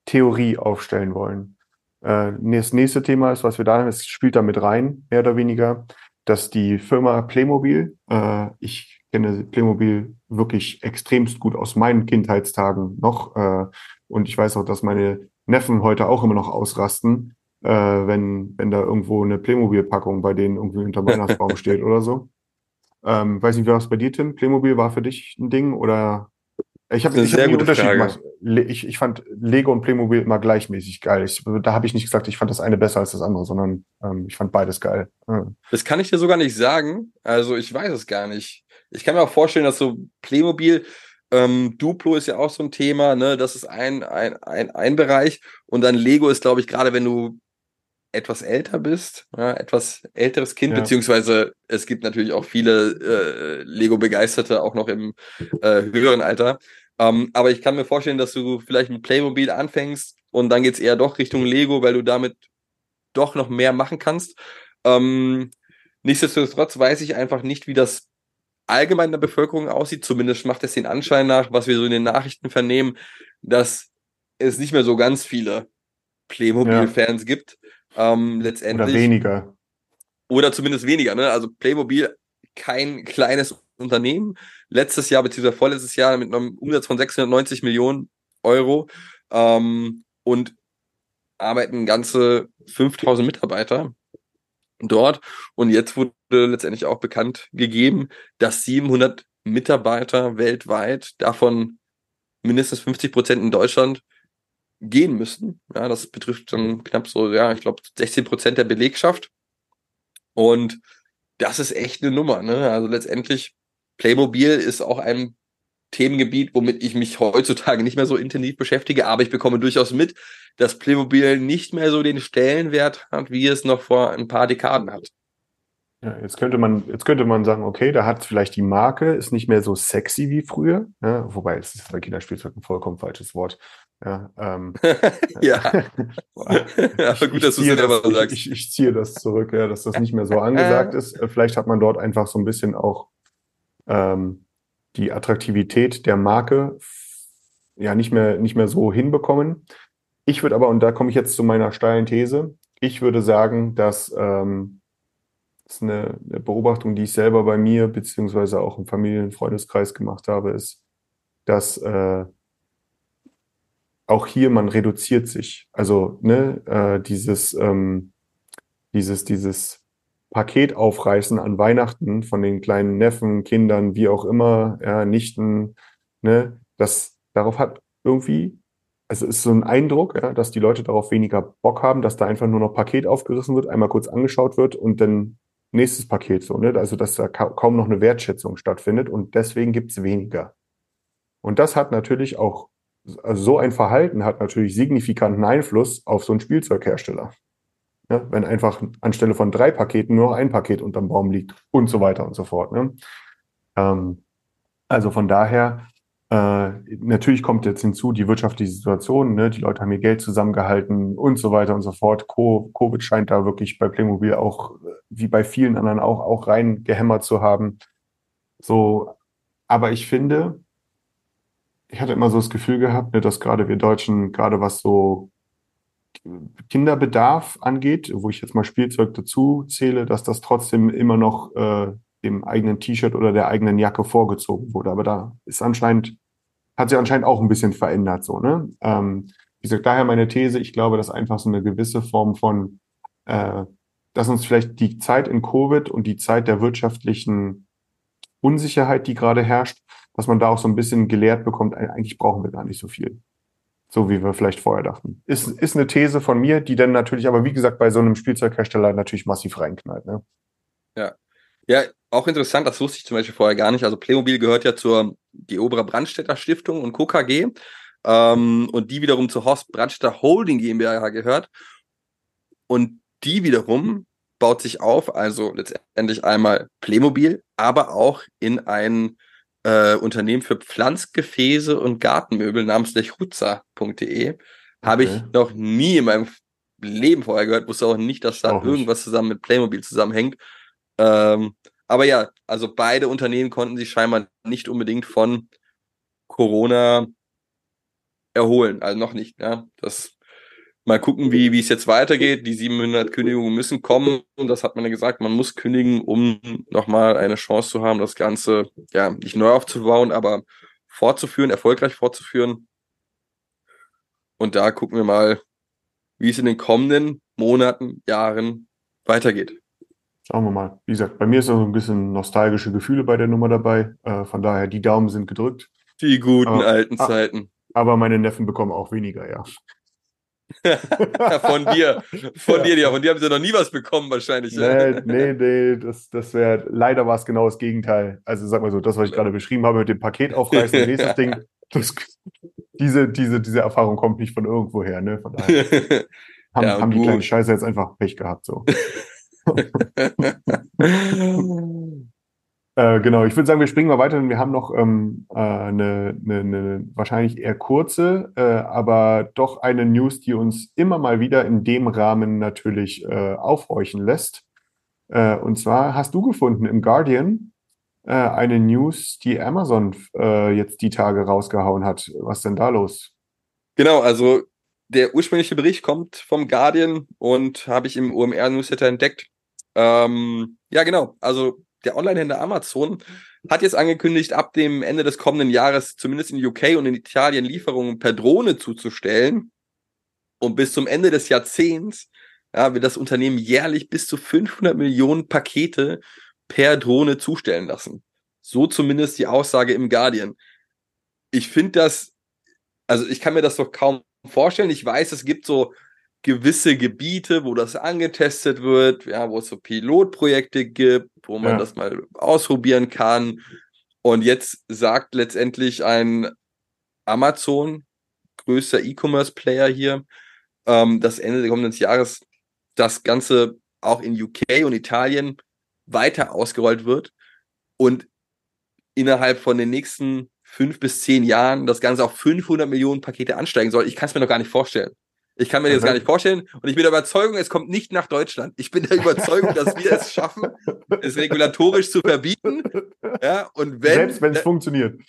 Theorie aufstellen wollen. Äh, das nächste Thema ist, was wir da haben, es spielt damit rein, mehr oder weniger, dass die Firma Playmobil, äh, ich kenne Playmobil wirklich extremst gut aus meinen Kindheitstagen noch, äh, und ich weiß auch, dass meine Neffen heute auch immer noch ausrasten, äh, wenn, wenn da irgendwo eine Playmobil-Packung bei denen irgendwie unter <laughs> Weihnachtsbaum steht oder so. Ähm, weiß nicht, wie war es bei dir, Tim? Playmobil war für dich ein Ding oder ich habe ich hab einen Unterschied Frage. gemacht. Ich, ich fand Lego und Playmobil immer gleichmäßig geil. Ich, da habe ich nicht gesagt, ich fand das eine besser als das andere, sondern ähm, ich fand beides geil. Ja. Das kann ich dir sogar nicht sagen. Also ich weiß es gar nicht. Ich kann mir auch vorstellen, dass so Playmobil, ähm, Duplo ist ja auch so ein Thema, ne? Das ist ein, ein, ein, ein Bereich. Und dann Lego ist, glaube ich, gerade wenn du etwas älter bist, ja, etwas älteres Kind, ja. beziehungsweise es gibt natürlich auch viele äh, Lego-Begeisterte, auch noch im äh, höheren Alter. Ähm, aber ich kann mir vorstellen, dass du vielleicht mit Playmobil anfängst und dann geht's eher doch Richtung Lego, weil du damit doch noch mehr machen kannst. Ähm, nichtsdestotrotz weiß ich einfach nicht, wie das allgemein in der Bevölkerung aussieht. Zumindest macht es den Anschein nach, was wir so in den Nachrichten vernehmen, dass es nicht mehr so ganz viele Playmobil-Fans ja. gibt. Ähm, letztendlich. Oder weniger. Oder zumindest weniger. Ne? Also Playmobil, kein kleines Unternehmen. Letztes Jahr beziehungsweise vorletztes Jahr mit einem Umsatz von 690 Millionen Euro ähm, und arbeiten ganze 5000 Mitarbeiter dort. Und jetzt wurde letztendlich auch bekannt gegeben, dass 700 Mitarbeiter weltweit, davon mindestens 50 Prozent in Deutschland, gehen müssten. Ja, das betrifft dann knapp so, ja, ich glaube 16 Prozent der Belegschaft. Und das ist echt eine Nummer. Ne? Also letztendlich Playmobil ist auch ein Themengebiet, womit ich mich heutzutage nicht mehr so intensiv beschäftige, aber ich bekomme durchaus mit, dass Playmobil nicht mehr so den Stellenwert hat, wie es noch vor ein paar Dekaden hat. Ja, jetzt könnte man, jetzt könnte man sagen, okay, da hat vielleicht die Marke, ist nicht mehr so sexy wie früher, ja, wobei es ist bei Kinderspielzeug ein vollkommen falsches Wort. Ja, ähm, <laughs> ja. <laughs> aber gut, dass du es selber sagst. Ich, ich, ich ziehe das zurück, ja, dass das nicht mehr so <laughs> angesagt ist. Vielleicht hat man dort einfach so ein bisschen auch ähm, die Attraktivität der Marke ja nicht mehr, nicht mehr so hinbekommen. Ich würde aber, und da komme ich jetzt zu meiner steilen These, ich würde sagen, dass ähm, das ist eine, eine Beobachtung, die ich selber bei mir beziehungsweise auch im Familienfreundeskreis gemacht habe, ist, dass äh, auch hier man reduziert sich. Also ne, äh, dieses, ähm, dieses, dieses Paket aufreißen an Weihnachten von den kleinen Neffen, Kindern, wie auch immer, ja, Nichten, ne, das darauf hat irgendwie, also ist so ein Eindruck, ja, dass die Leute darauf weniger Bock haben, dass da einfach nur noch Paket aufgerissen wird, einmal kurz angeschaut wird und dann nächstes Paket so, ne? Also dass da ka kaum noch eine Wertschätzung stattfindet und deswegen gibt's weniger. Und das hat natürlich auch, also so ein Verhalten hat natürlich signifikanten Einfluss auf so einen Spielzeughersteller. Ne? Wenn einfach anstelle von drei Paketen nur ein Paket unterm Baum liegt und so weiter und so fort. Ne? Ähm, also von daher, äh, natürlich kommt jetzt hinzu die wirtschaftliche Situation, ne? die Leute haben ihr Geld zusammengehalten und so weiter und so fort. Co Covid scheint da wirklich bei Playmobil auch, wie bei vielen anderen auch, auch reingehämmert zu haben. So, aber ich finde, ich hatte immer so das Gefühl gehabt, ne, dass gerade wir Deutschen, gerade was so Kinderbedarf angeht, wo ich jetzt mal Spielzeug dazu zähle, dass das trotzdem immer noch äh, dem eigenen T-Shirt oder der eigenen Jacke vorgezogen wurde. Aber da ist anscheinend, hat sich anscheinend auch ein bisschen verändert, so, ne? Ähm, wie gesagt, daher meine These, ich glaube, dass einfach so eine gewisse Form von, äh, dass uns vielleicht die Zeit in Covid und die Zeit der wirtschaftlichen Unsicherheit, die gerade herrscht, dass man da auch so ein bisschen gelehrt bekommt, eigentlich brauchen wir gar nicht so viel so wie wir vielleicht vorher dachten. Ist, ist eine These von mir, die dann natürlich aber, wie gesagt, bei so einem Spielzeughersteller natürlich massiv reinknallt. Ne? Ja. Ja, auch interessant, das wusste ich zum Beispiel vorher gar nicht. Also Playmobil gehört ja zur Geobra Brandstätter Stiftung und KKG ähm, und die wiederum zur Horst Brandstätter Holding GmbH gehört. Und die wiederum baut sich auf, also letztendlich einmal Playmobil, aber auch in ein äh, Unternehmen für Pflanzgefäße und Gartenmöbel namens lechruza.de. Habe ich noch nie in meinem Leben vorher gehört, wusste auch nicht, dass da Auch nicht. irgendwas zusammen mit Playmobil zusammenhängt. Ähm, aber ja, also beide Unternehmen konnten sich scheinbar nicht unbedingt von Corona erholen. Also noch nicht. Ja, das mal gucken, wie wie es jetzt weitergeht. Die 700 Kündigungen müssen kommen. Und das hat man ja gesagt. Man muss kündigen, um nochmal eine Chance zu haben, das Ganze ja nicht neu aufzubauen, aber fortzuführen, erfolgreich fortzuführen. Und da gucken wir mal, wie es in den kommenden Monaten, Jahren weitergeht. Schauen wir mal. Wie gesagt, bei mir ist noch so ein bisschen nostalgische Gefühle bei der Nummer dabei. Äh, von daher, die Daumen sind gedrückt. Die guten Aber- alten ah. Zeiten. Aber meine Neffen bekommen auch weniger, ja. <laughs> von dir. Von dir, ja. Von dir haben sie noch nie was bekommen, wahrscheinlich. Nee, nee, nee, das, das wäre, leider war es genau das Gegenteil. Also sag mal so, das, was ich gerade beschrieben habe mit dem Paket aufreißen <laughs> nächstes Ding, das, diese, diese, diese Erfahrung kommt nicht von irgendwo her, ne? Von daher <laughs> haben, Ja, haben die kleinen Scheiße jetzt einfach Pech gehabt, so. Äh, genau, ich würde sagen, wir springen mal weiter, denn wir haben noch ähm, äh, eine, eine, eine wahrscheinlich eher kurze, äh, aber doch eine News, die uns immer mal wieder in dem Rahmen natürlich äh, aufhorchen lässt. Äh, und zwar hast du gefunden im Guardian eine News, die Amazon jetzt die Tage rausgehauen hat. Was denn da los? Genau, also der ursprüngliche Bericht kommt vom Guardian und habe ich im OMR-Newsletter entdeckt. Ähm, ja, genau. Also der Onlinehändler Amazon hat jetzt angekündigt, ab dem Ende des kommenden Jahres zumindest in UK und in Italien Lieferungen per Drohne zuzustellen. Und bis zum Ende des Jahrzehnts ja, wird das Unternehmen jährlich bis zu 500 Millionen Pakete per Drohne zustellen lassen. So zumindest die Aussage im Guardian. Ich finde das also ich kann mir das doch kaum vorstellen. Ich weiß, es gibt so gewisse Gebiete, wo das angetestet wird, ja, wo es so Pilotprojekte gibt, wo man Ja. das mal ausprobieren kann. Und jetzt sagt letztendlich ein Amazon, größter E-Commerce-Player hier, ähm, dass Ende des kommenden Jahres das Ganze auch in UK und Italien weiter ausgerollt wird und innerhalb von den nächsten fünf bis zehn Jahren das Ganze auf 500 Millionen Pakete ansteigen soll. Ich kann es mir noch gar nicht vorstellen. Ich kann mir das Mhm. gar nicht vorstellen und ich bin der Überzeugung, es kommt nicht nach Deutschland. Ich bin der Überzeugung, dass wir es schaffen, es regulatorisch zu verbieten. Ja, und wenn Selbst wenn es funktioniert.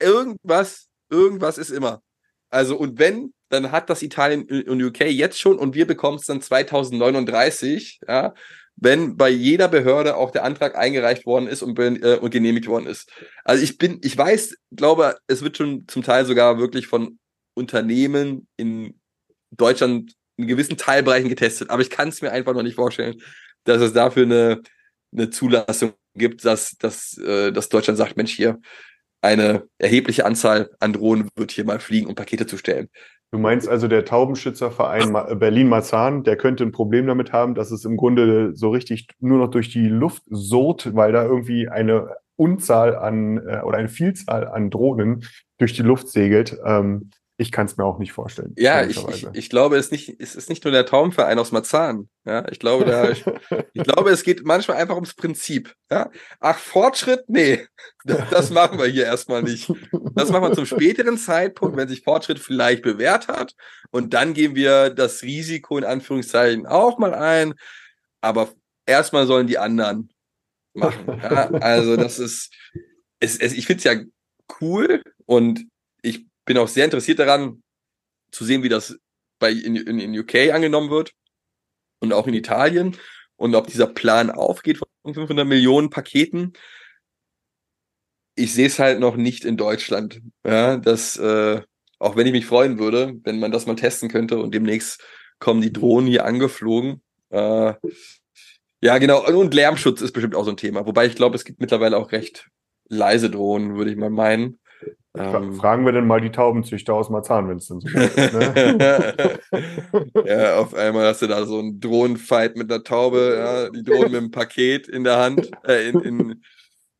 irgendwas, irgendwas ist immer. Also, und wenn, dann hat das Italien und UK jetzt schon und wir bekommen es dann 2039, ja, wenn bei jeder Behörde auch der Antrag eingereicht worden ist und, äh, und genehmigt worden ist. Also ich bin, ich weiß, glaube, es wird schon zum Teil sogar wirklich von Unternehmen in Deutschland in gewissen Teilbereichen getestet, aber ich kann es mir einfach noch nicht vorstellen, dass es dafür eine, eine Zulassung gibt, dass, dass, äh, dass Deutschland sagt, Mensch, hier, eine erhebliche Anzahl an Drohnen wird hier mal fliegen, um Pakete zu stellen. Du meinst also, der Taubenschützerverein Ma- Berlin-Marzahn, der könnte ein Problem damit haben, dass es im Grunde so richtig nur noch durch die Luft surrt, weil da irgendwie eine Unzahl an äh, oder eine Vielzahl an Drohnen durch die Luft segelt. Ähm, ich kann es mir auch nicht vorstellen. Ja, ich, ich, ich glaube, es, nicht, es ist nicht nur der Taubenverein aus Marzahn. Ja, ich glaube, da, ich, ich glaube, es geht manchmal einfach ums Prinzip. Ja? Ach, Fortschritt? Nee, <laughs> das, das machen wir hier erstmal nicht. Das machen wir zum späteren Zeitpunkt, wenn sich Fortschritt vielleicht bewährt hat. Und dann gehen wir das Risiko in Anführungszeichen auch mal ein. Aber erstmal sollen die anderen machen. Ja? Also das ist, es, es, ich finde es ja cool und ich bin auch sehr interessiert daran, zu sehen, wie das bei in, in, in UK angenommen wird und auch in Italien und ob dieser Plan aufgeht von 500 Millionen Paketen. Ich sehe es halt noch nicht in Deutschland. Ja, das, äh, auch wenn ich mich freuen würde, wenn man das mal testen könnte und demnächst kommen die Drohnen hier angeflogen. Äh, ja, genau. Und Lärmschutz ist bestimmt auch so ein Thema. Wobei ich glaube, es gibt mittlerweile auch recht leise Drohnen, würde ich mal meinen. Ähm, Fragen wir denn mal die Taubenzüchter aus Marzahn, wenn es denn so ist. Ne? <laughs> ja, auf einmal hast du da so einen Drohnenfight mit einer Taube, ja, die Drohnen mit einem Paket in der Hand, äh, in, in,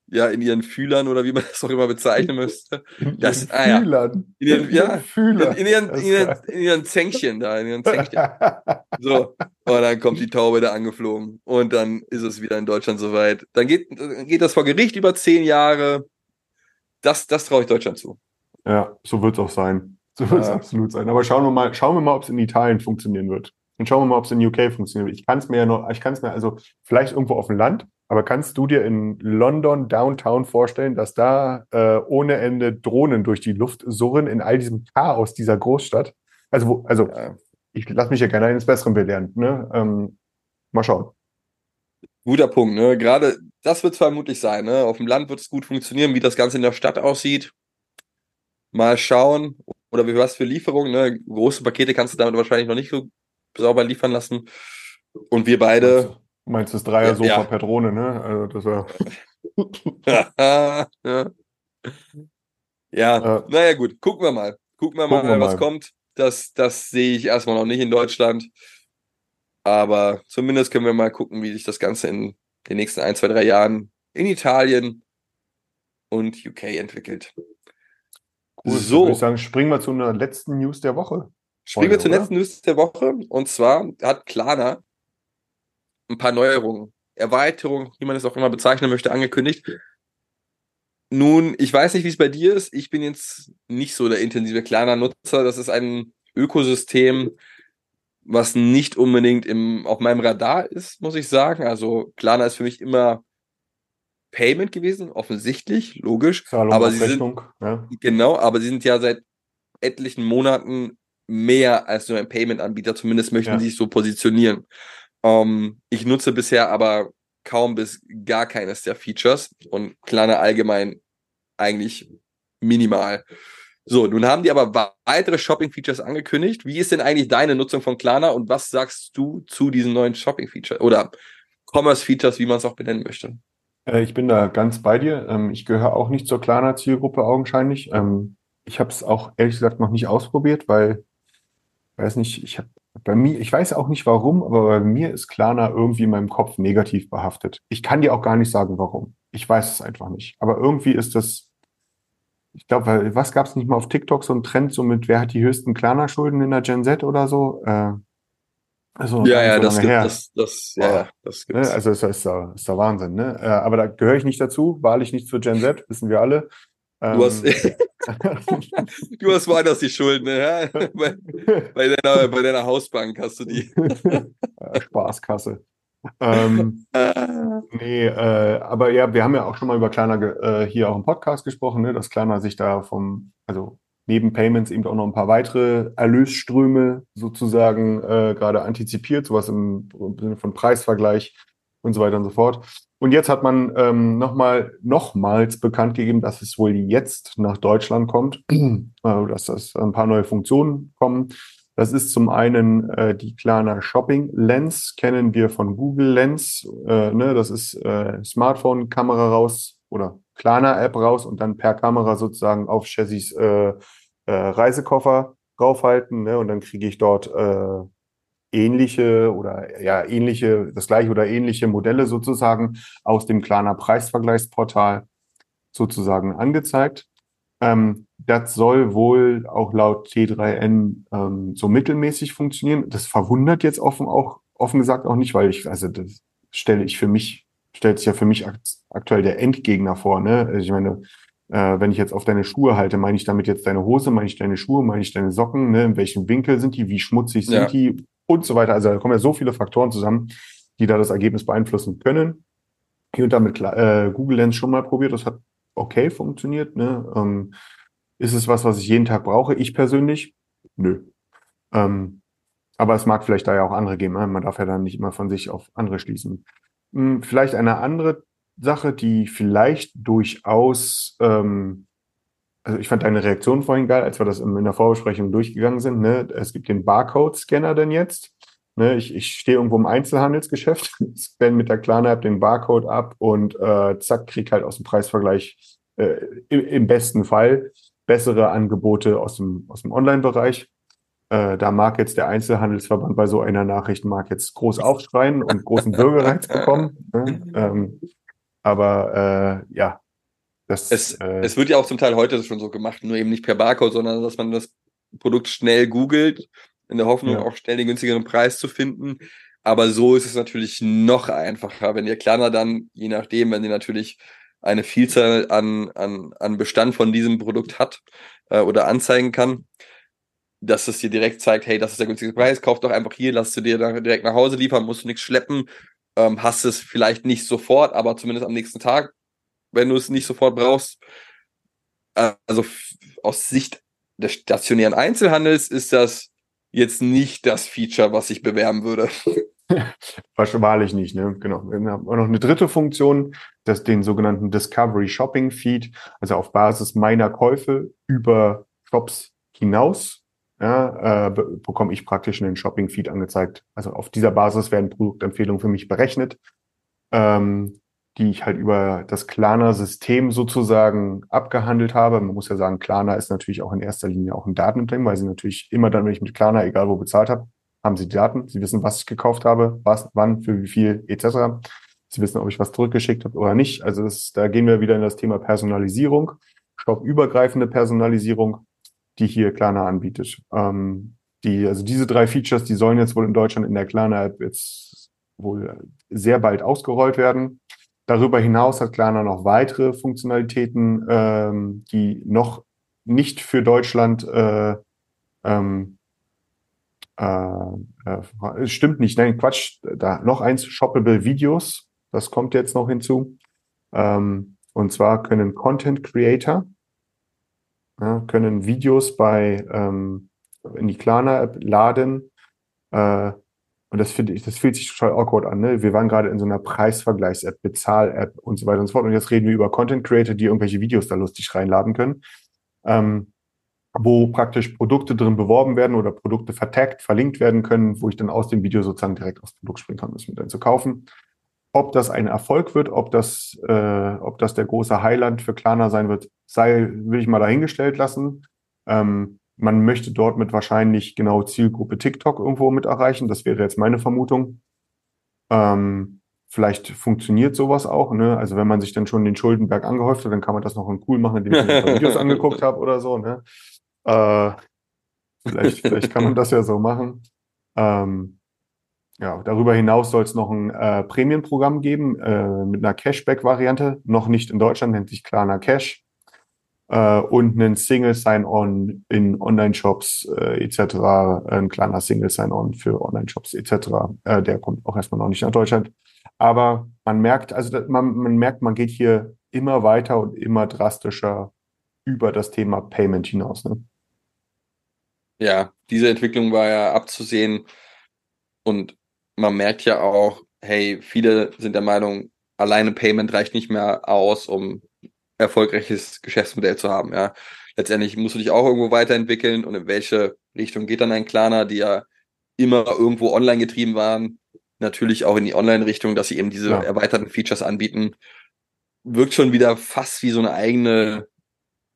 ja, in ihren Fühlern oder wie man das auch immer bezeichnen müsste. In Das- ihren ah ja. Fühlern. In ihren- ja, Fühlern. In ihren, in ihren, in ihren Zänkchen da, in ihren Zänkchen. <laughs> So, und dann kommt die Taube da angeflogen und dann ist es wieder in Deutschland soweit. Dann geht, dann geht das vor Gericht über zehn Jahre. Das, das traue ich Deutschland zu. Ja, so wird es auch sein. So wird es Ja. absolut sein. Aber schauen wir mal, schauen wir mal, ob es in Italien funktionieren wird. Und schauen wir mal, ob es in UK funktionieren wird. Ich kann es mir ja noch, ich kann es mir also vielleicht irgendwo auf dem Land, aber kannst du dir in London Downtown vorstellen, dass da äh, ohne Ende Drohnen durch die Luft surren in all diesem Chaos dieser Großstadt? Also, wo, also Ja. ich lasse mich ja gerne eines Besseren belehren. Ne? Ähm, mal schauen. Guter Punkt, ne? Gerade das wird es vermutlich sein, ne? Auf dem Land wird es gut funktionieren, wie das Ganze in der Stadt aussieht. Mal schauen. Oder wie was für Lieferungen, ne? Große Pakete kannst du damit wahrscheinlich noch nicht so sauber liefern lassen. Und wir beide. Du meinst das Dreier-Sofa Ja. per Drohne, ne? Also das war. <laughs> ja. ja, Ja. naja, gut. Gucken wir mal. Gucken wir mal, Gucken wir was mal. kommt. Das, das sehe ich erstmal noch nicht in Deutschland. Aber zumindest können wir mal gucken, wie sich das Ganze in den nächsten ein, zwei, drei Jahren in Italien und UK entwickelt. Cool. So. würde ich sagen, springen wir zu einer letzten News der Woche. Springen wir zur letzten News der Woche. Und zwar hat Klarna ein paar Neuerungen, Erweiterungen, wie man es auch immer bezeichnen möchte, angekündigt. Nun, ich weiß nicht, wie es bei dir ist. Ich bin jetzt nicht so der intensive Klarna-Nutzer. Das ist ein Ökosystem, was nicht unbedingt im, auf meinem Radar ist, muss ich sagen. Also Klarna ist für mich immer Payment gewesen, offensichtlich, logisch. Zahlung aber sie sind, ja. Genau, aber sie sind ja seit etlichen Monaten mehr als nur ein Payment-Anbieter. Zumindest möchten Ja. sie sich so positionieren. Ähm, ich nutze bisher aber kaum bis gar keines der Features und Klarna allgemein eigentlich minimal. So, nun haben die aber weitere Shopping-Features angekündigt. Wie ist denn eigentlich deine Nutzung von Klarna und was sagst du zu diesen neuen Shopping-Features oder Commerce-Features, wie man es auch benennen möchte? Äh, Ich bin da ganz bei dir. Ähm, Ich gehöre auch nicht zur Klarna-Zielgruppe augenscheinlich. Ähm, Ich habe es auch ehrlich gesagt noch nicht ausprobiert, weil, weiß nicht, ich habe bei mir, ich weiß auch nicht warum, aber bei mir ist Klarna irgendwie in meinem Kopf negativ behaftet. Ich kann dir auch gar nicht sagen, warum. Ich weiß es einfach nicht. Aber irgendwie ist das, ich glaube, was gab es nicht mal auf TikTok so einen Trend, so mit, wer hat die höchsten Klarna-Schulden in der Gen Z oder so? Äh, also gar nicht so das gibt her. das, das, ja, ja, das Ne? gibt's. Also das ist, der, ist der Wahnsinn. Ne? Äh, aber da gehöre ich nicht dazu, wahrlich nicht zur Gen Z, <laughs> wissen wir alle. Du hast, Ähm, <laughs> du hast woanders die Schulden, ne? ja? <laughs> bei, bei, deiner, bei deiner Hausbank hast du die. Spaßkasse. Ähm, <laughs> nee, äh, aber ja, wir haben ja auch schon mal über Klarna ge- äh, hier auch im Podcast gesprochen, ne, dass Klarna sich da vom, also neben Payments eben auch noch ein paar weitere Erlösströme sozusagen äh, gerade antizipiert, sowas im, im Sinne von Preisvergleich und so weiter und so fort. Und jetzt hat man ähm, nochmal, nochmals bekannt gegeben, dass es wohl jetzt nach Deutschland kommt, <clears throat> äh, dass das ein paar neue Funktionen kommen. Das ist zum einen äh, die Klarna Shopping Lens, kennen wir von Google Lens. Äh, ne, das ist äh, Smartphone-Kamera raus oder Klarna-App raus und dann per Kamera sozusagen auf Chassis äh, äh, Reisekoffer draufhalten. Ne, und dann kriege ich dort äh, ähnliche oder ja ähnliche, das gleiche oder ähnliche Modelle sozusagen aus dem Klarna Preisvergleichsportal sozusagen angezeigt. Ähm, das soll wohl auch laut T3N ähm, so mittelmäßig funktionieren. Das verwundert jetzt offen auch offen gesagt auch nicht, weil ich also das stelle ich für mich stellt sich ja für mich akt aktuell der Endgegner vor. Ne? Also ich meine, äh, wenn ich jetzt auf deine Schuhe halte, meine ich damit jetzt deine Hose, meine ich deine Schuhe, meine ich deine Socken, ne? in welchem Winkel sind die, wie schmutzig sind Ja. die und so weiter. Also da kommen ja so viele Faktoren zusammen, die da das Ergebnis beeinflussen können. Hier und da mit äh, Google Lens schon mal probiert, das hat okay funktioniert. Ne? Ähm, ist es was, was ich jeden Tag brauche? Ich persönlich? Nö. Ähm, aber es mag vielleicht da ja auch andere geben. Ne? Man darf ja dann nicht immer von sich auf andere schließen. Hm, vielleicht eine andere Sache, die vielleicht durchaus, ähm, also ich fand deine Reaktion vorhin geil, als wir das in, in der Vorbesprechung durchgegangen sind. Ne? Es gibt den Barcode-Scanner denn jetzt. Ne? Ich, ich stehe irgendwo im Einzelhandelsgeschäft, <laughs> scanne mit der Klarna-App den Barcode ab und äh, zack, krieg halt aus dem Preisvergleich äh, im, im besten Fall bessere Angebote aus dem, aus dem Online-Bereich. Äh, da mag jetzt der Einzelhandelsverband bei so einer Nachricht mag jetzt groß aufschreien und großen Bürgerreiz <laughs> bekommen. Ne? Ähm, Aber äh, ja, das, Es, äh, es wird ja auch zum Teil heute schon so gemacht, nur eben nicht per Barcode, sondern dass man das Produkt schnell googelt, in der Hoffnung, Ja. auch schnell den günstigeren Preis zu finden. Aber so ist es natürlich noch einfacher, wenn ihr kleiner dann, je nachdem, wenn ihr natürlich eine Vielzahl an, an, an Bestand von diesem Produkt hat äh, oder anzeigen kann, dass es dir direkt zeigt, hey, das ist der günstige Preis, kauf doch einfach hier, lass du dir direkt nach Hause liefern, musst du nichts schleppen, ähm, hast es vielleicht nicht sofort, aber zumindest am nächsten Tag, wenn du es nicht sofort brauchst. Äh, Also aus Sicht des stationären Einzelhandels ist das jetzt nicht das Feature, was ich bewerben würde. <laughs> Wahrlich nicht, ne? Genau. Wir haben auch noch eine dritte Funktion, das den sogenannten Discovery Shopping Feed, also auf Basis meiner Käufe über Shops hinaus, ja, äh, be bekomme ich praktisch einen Shopping Feed angezeigt. Also auf dieser Basis werden Produktempfehlungen für mich berechnet, ähm, die ich halt über das Klarna-System sozusagen abgehandelt habe. Man muss ja sagen, Klarna ist natürlich auch in erster Linie auch ein Datenunternehmen, weil sie natürlich immer dann, wenn ich mit Klarna, egal wo bezahlt habe, haben sie die Daten, sie wissen, was ich gekauft habe, was, wann, für wie viel, etc. Sie wissen, ob ich was zurückgeschickt habe oder nicht. Also das, da gehen wir wieder in das Thema Personalisierung, shop-übergreifende Personalisierung, die hier Klarna anbietet. Ähm, die, also diese drei Features, die sollen jetzt wohl in Deutschland in der Klarna-App jetzt wohl sehr bald ausgerollt werden. Darüber hinaus hat Klarna noch weitere Funktionalitäten, ähm, die noch nicht für Deutschland äh, ähm, äh, äh, stimmt nicht, nein, Quatsch, da noch eins, shoppable Videos, das kommt jetzt noch hinzu. Ähm, und zwar können Content Creator ja, können Videos bei ähm, in die Klarna-App laden. Äh, und das finde ich, das fühlt sich total awkward an. Ne? Wir waren gerade in so einer Preisvergleichs-App, Bezahl-App und so weiter und so fort. Und jetzt reden wir über Content Creator, die irgendwelche Videos da lustig reinladen können. Ähm, wo praktisch Produkte drin beworben werden oder Produkte vertaggt, verlinkt werden können, wo ich dann aus dem Video sozusagen direkt aufs Produkt springen kann, um es mit dann zu kaufen. Ob das ein Erfolg wird, ob das, äh, ob das der große Highland für Klarna sein wird, sei, will ich mal dahingestellt lassen. Ähm, man möchte dort mit wahrscheinlich genau Zielgruppe TikTok irgendwo mit erreichen. Das wäre jetzt meine Vermutung. Ähm, vielleicht funktioniert sowas auch. Ne? Also wenn man sich dann schon den Schuldenberg angehäuft hat, dann kann man das noch in cool machen, indem ich mir Videos <laughs> angeguckt habe oder so. Ne? Äh, vielleicht, vielleicht kann man das ja so machen. Ähm, ja, darüber hinaus soll es noch ein äh, Prämienprogramm geben äh, mit einer Cashback-Variante. Noch nicht in Deutschland, nennt sich Klarna Cash. Äh, und einen Single Sign-On in Online-Shops äh, etc. Ein kleiner Single Sign-On für Online-Shops etc. Äh, der kommt auch erstmal noch nicht nach Deutschland. Aber man merkt, also man, man merkt, man geht hier immer weiter und immer drastischer über das Thema Payment hinaus. Ne? Ja, diese Entwicklung war ja abzusehen und man merkt ja auch, hey, viele sind der Meinung, alleine Payment reicht nicht mehr aus, um erfolgreiches Geschäftsmodell zu haben. Ja, letztendlich musst du dich auch irgendwo weiterentwickeln und in welche Richtung geht dann ein Klarna, die ja immer irgendwo online getrieben waren, natürlich auch in die Online-Richtung, dass sie eben diese Ja. erweiterten Features anbieten, wirkt schon wieder fast wie so eine eigene,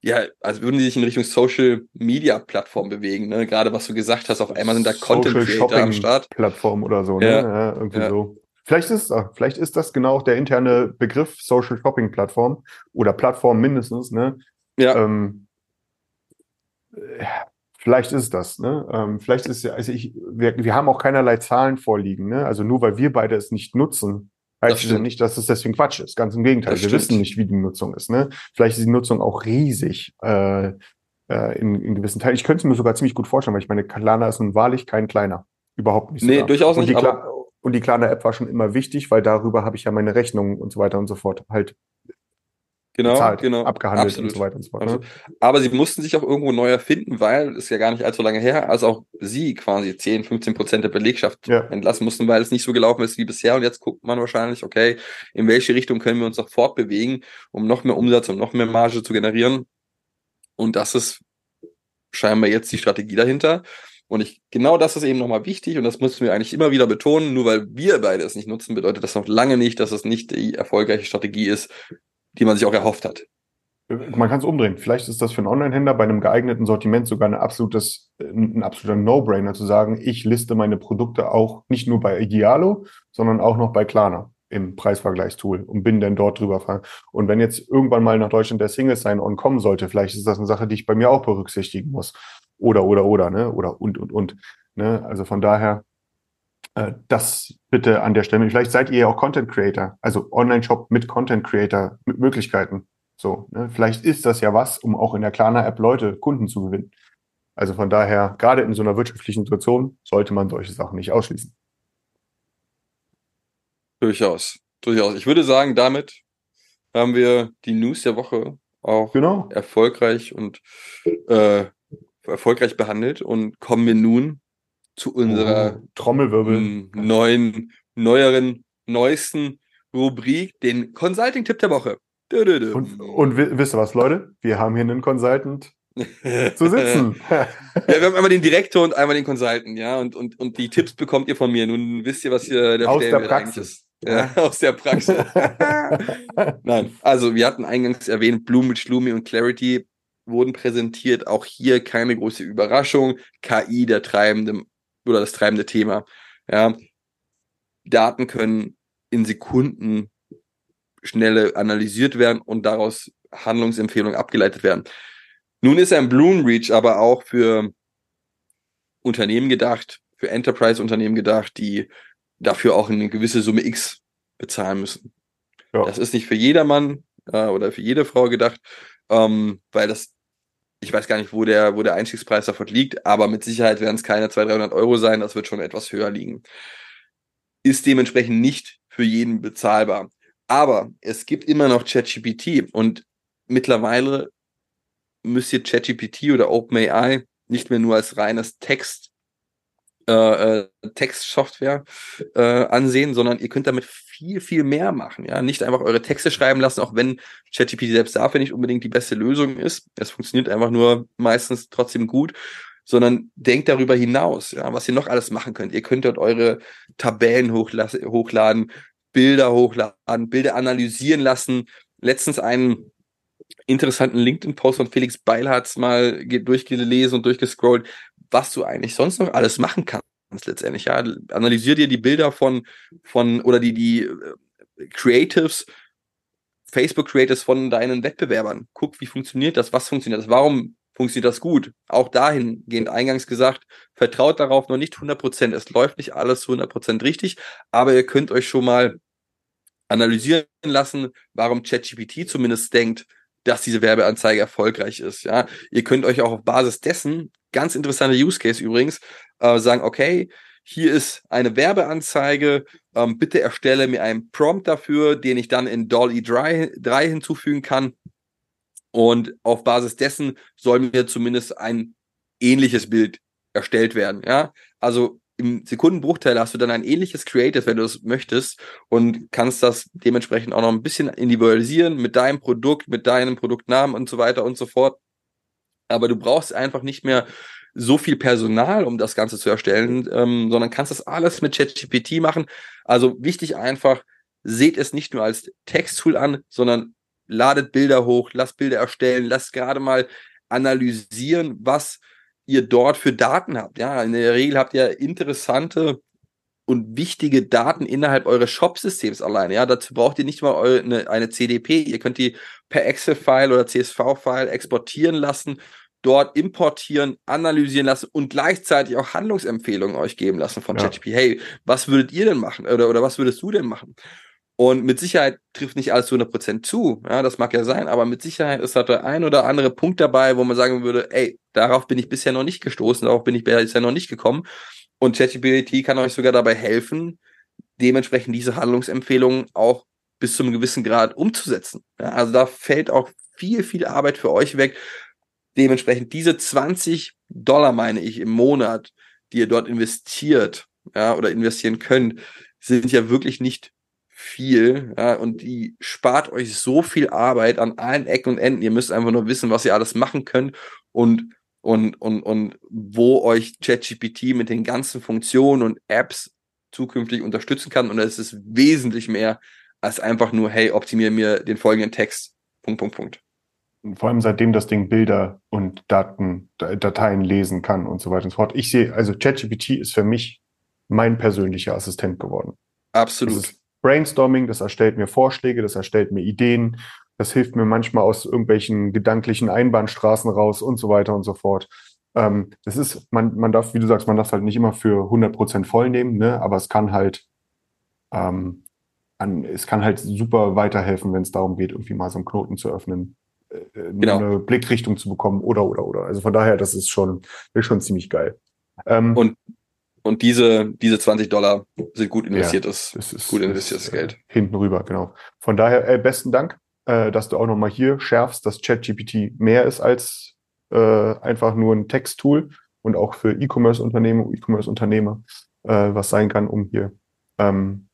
ja, als würden die sich in Richtung Social Media Plattform bewegen, ne? Gerade was du gesagt hast, auf einmal sind da Content Social Creator am Start. Plattform oder so, ne? Ja. Ja, irgendwie Ja. so. Vielleicht ist, äh, vielleicht ist das genau auch der interne Begriff Social Shopping Plattform oder Plattform mindestens, ne? Ja, Ähm, äh, vielleicht ist das, ne? Ähm, vielleicht ist ja, also ich, wir, wir haben auch keinerlei Zahlen vorliegen, ne? Also nur weil wir beide es nicht nutzen, Das heißt ja stimmt. nicht, dass es deswegen Quatsch ist. Ganz im Gegenteil. Das wir stimmt. wissen nicht, wie die Nutzung ist, ne? Vielleicht ist die Nutzung auch riesig, äh, äh, in, in gewissen Teilen. Ich könnte es mir sogar ziemlich gut vorstellen, weil ich meine, Kalana ist nun wahrlich kein kleiner. Überhaupt nicht. Nee, sogar. durchaus und nicht, aber- und die Klarna App war schon immer wichtig, weil darüber habe ich ja meine Rechnungen und so weiter und so fort halt genau, bezahlt, genau. abgehandelt Absolut. und so weiter und so fort. Ne? Absolut. Aber sie mussten sich auch irgendwo neu erfinden, weil ist ja gar nicht allzu lange her, als auch sie quasi 10, 15 Prozent der Belegschaft Ja. entlassen mussten, weil es nicht so gelaufen ist wie bisher. Und jetzt guckt man wahrscheinlich, okay, in welche Richtung können wir uns noch fortbewegen, um noch mehr Umsatz und noch mehr Marge zu generieren. Und das ist scheinbar jetzt die Strategie dahinter. Und ich, genau das ist eben nochmal wichtig und das müssen wir eigentlich immer wieder betonen. Nur weil wir beide es nicht nutzen, bedeutet das noch lange nicht, dass es nicht die erfolgreiche Strategie ist, die man sich auch erhofft hat. Man kann es umdrehen. Vielleicht ist das für einen Online-Händler bei einem geeigneten Sortiment sogar ein absolutes, ein absoluter No-Brainer zu sagen, ich liste meine Produkte auch nicht nur bei Idealo, sondern auch noch bei Klarna. im Preisvergleichstool und bin dann dort drüber fahren. Und wenn jetzt irgendwann mal nach Deutschland der Single Sign-On kommen sollte, vielleicht ist das eine Sache, die ich bei mir auch berücksichtigen muss. Oder, oder, oder, ne? Oder und, und, und. Ne? Also von daher, äh, das bitte an der Stelle. Vielleicht seid ihr ja auch Content Creator, also Online-Shop mit Content Creator, mit Möglichkeiten. So, ne? Vielleicht ist das ja was, um auch in der Klarna-App Leute, Kunden zu gewinnen. Also von daher, gerade in so einer wirtschaftlichen Situation, sollte man solche Sachen nicht ausschließen. Durchaus. Durchaus. Ich würde sagen, damit haben wir die News der Woche auch Genau. erfolgreich und äh, erfolgreich behandelt und kommen wir nun zu unserer Oh, Trommelwirbel. neuen, neueren, neuesten Rubrik, den Consulting-Tipp der Woche. Dö, dö, dö. Und, und wi- wisst ihr was, Leute? Wir haben hier einen Consultant zu sitzen. <laughs> <laughs> Ja, wir haben einmal den Direktor und einmal den Consultant, ja, und, und, und die Tipps bekommt ihr von mir. Nun wisst ihr, was hier der <laughs> Aus der Praxis. Ja, aus der Praxis. Nein, also wir hatten eingangs erwähnt, Bloomwich, Lumi und Clarity wurden präsentiert. Auch hier keine große Überraschung. KI, der treibende oder das treibende Thema. Ja, Daten können in Sekunden schnelle analysiert werden und daraus Handlungsempfehlungen abgeleitet werden. Nun ist ein Bloomreach aber auch für Unternehmen gedacht, für Enterprise-Unternehmen gedacht, die dafür auch eine gewisse Summe X bezahlen müssen. Ja. Das ist nicht für jedermann äh, oder für jede Frau gedacht, ähm, weil das, ich weiß gar nicht, wo der, wo der Einstiegspreis davon liegt, aber mit Sicherheit werden es keine 200, 300 Euro sein, das wird schon etwas höher liegen. Ist dementsprechend nicht für jeden bezahlbar. Aber es gibt immer noch ChatGPT und mittlerweile müsst ihr ChatGPT oder OpenAI nicht mehr nur als reines Text äh, äh, Textsoftware äh, ansehen, sondern ihr könnt damit viel, viel mehr machen. Ja, nicht einfach eure Texte schreiben lassen, auch wenn ChatGPT selbst dafür nicht unbedingt die beste Lösung ist. Es funktioniert einfach nur meistens trotzdem gut, sondern denkt darüber hinaus, ja, was ihr noch alles machen könnt. Ihr könnt dort eure Tabellen hochladen, Bilder hochladen, Bilder analysieren lassen. Letztens einen interessanten LinkedIn-Post von Felix Beilharz mal ge- durchgelesen und durchgescrollt, was du eigentlich sonst noch alles machen kannst letztendlich. Ja, analysier dir die Bilder von von oder die die äh, Creatives, Facebook Creatives von deinen Wettbewerbern. Guck, wie funktioniert das? Was funktioniert das? Warum funktioniert das gut? Auch dahingehend eingangs gesagt, vertraut darauf noch nicht 100%. Es läuft nicht alles zu 100% richtig, aber ihr könnt euch schon mal analysieren lassen, warum ChatGPT zumindest denkt, dass diese Werbeanzeige erfolgreich ist. Ja, ihr könnt euch auch auf Basis dessen, ganz interessanter Use Case übrigens, äh, sagen, okay, hier ist eine Werbeanzeige, ähm, bitte erstelle mir einen Prompt dafür, den ich dann in DALL-E 3, 3 hinzufügen kann. Und auf Basis dessen soll mir zumindest ein ähnliches Bild erstellt werden. Ja, also im Sekundenbruchteil hast du dann ein ähnliches Creative, wenn du es möchtest, und kannst das dementsprechend auch noch ein bisschen individualisieren mit deinem Produkt, mit deinem Produktnamen und so weiter und so fort. Aber du brauchst einfach nicht mehr so viel Personal, um das Ganze zu erstellen, ähm, sondern kannst das alles mit ChatGPT machen. Also wichtig einfach, seht es nicht nur als Texttool an, sondern ladet Bilder hoch, lasst Bilder erstellen, lasst gerade mal analysieren, was ihr dort für Daten habt. Ja, in der Regel habt ihr interessante und wichtige Daten innerhalb eures Shop-Systems alleine. Ja, dazu braucht ihr nicht mal eure, eine, eine CDP. Ihr könnt die per Excel-File oder CSV-File exportieren lassen, dort importieren, analysieren lassen und gleichzeitig auch Handlungsempfehlungen euch geben lassen von Ja. ChatGPT. Hey, was würdet ihr denn machen? Oder, oder was würdest du denn machen? Und mit Sicherheit trifft nicht alles zu 100% zu. Ja, das mag ja sein, aber mit Sicherheit ist da der ein oder andere Punkt dabei, wo man sagen würde, ey, darauf bin ich bisher noch nicht gestoßen, darauf bin ich bisher noch nicht gekommen. Und ChatGPT kann euch sogar dabei helfen, dementsprechend diese Handlungsempfehlungen auch bis zu einem gewissen Grad umzusetzen. Ja, also da fällt auch viel, viel Arbeit für euch weg. Dementsprechend diese 20 Dollar, meine ich, im Monat, die ihr dort investiert, ja, oder investieren könnt, sind ja wirklich nicht viel, ja, und die spart euch so viel Arbeit an allen Ecken und Enden. Ihr müsst einfach nur wissen, was ihr alles machen könnt und und und und wo euch ChatGPT mit den ganzen Funktionen und Apps zukünftig unterstützen kann. Und es ist wesentlich mehr als einfach nur, hey, optimiere mir den folgenden Text. Punkt, Punkt, Punkt. Und vor allem seitdem das Ding Bilder und Daten, Da- Dateien lesen kann und so weiter und so fort. Ich sehe, also ChatGPT ist für mich mein persönlicher Assistent geworden. Das Absolut. ist Brainstorming, das erstellt mir Vorschläge, das erstellt mir Ideen, das hilft mir manchmal aus irgendwelchen gedanklichen Einbahnstraßen raus und so weiter und so fort. Ähm, das ist, man, man darf, wie du sagst, man darf halt nicht immer für 100% voll nehmen, ne? aber es kann halt, ähm, an, es kann halt super weiterhelfen, wenn es darum geht, irgendwie mal so einen Knoten zu öffnen, äh, Genau. eine Blickrichtung zu bekommen oder, oder, oder. Also von daher, das ist schon, ist schon ziemlich geil. Ähm, Und Und diese, diese 20 Dollar sind gut investiertes, Das ist gut investiertes ist, äh, Geld. Hinten rüber, genau. Von daher, äh, besten Dank, äh, dass du auch nochmal hier schärfst, dass ChatGPT mehr ist als äh, einfach nur ein Texttool und auch für E-Commerce-Unternehmen, E-Commerce-Unternehmer äh, was sein kann, um hier ähm,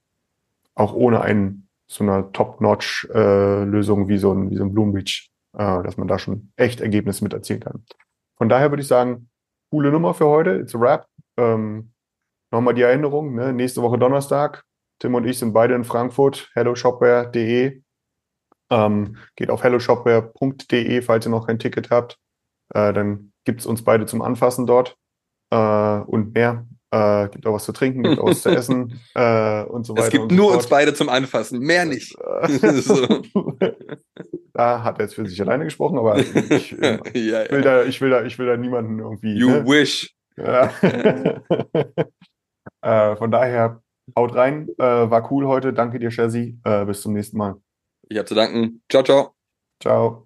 auch ohne einen so einer Top-Notch-Lösung wie so ein, wie so ein Bloomreach, äh, dass man da schon echt Ergebnisse mit erzielen kann. Von daher würde ich sagen, coole Nummer für heute. It's a wrap. Ähm, Nochmal die Erinnerung, ne? nächste Woche Donnerstag. Tim und ich sind beide in Frankfurt, helloshopware.de. Ähm, geht auf helloshopware.de, falls ihr noch kein Ticket habt. Äh, dann gibt's uns beide zum Anfassen dort äh, und mehr. Äh, gibt auch was zu trinken, gibt auch was zu essen <laughs> äh, und so weiter. Es gibt so nur fort. uns beide zum Anfassen, mehr nicht. <laughs> So. da hat er jetzt für sich alleine gesprochen, aber ich, <laughs> ich ja, ja. will da, ich will da, ich will da niemanden irgendwie. You ne? wish. Ja. äh, von daher, haut rein. Äh, war cool heute. Danke dir, Chazzy. Äh, bis zum nächsten Mal. Ich habe zu danken. Ciao, ciao. Ciao.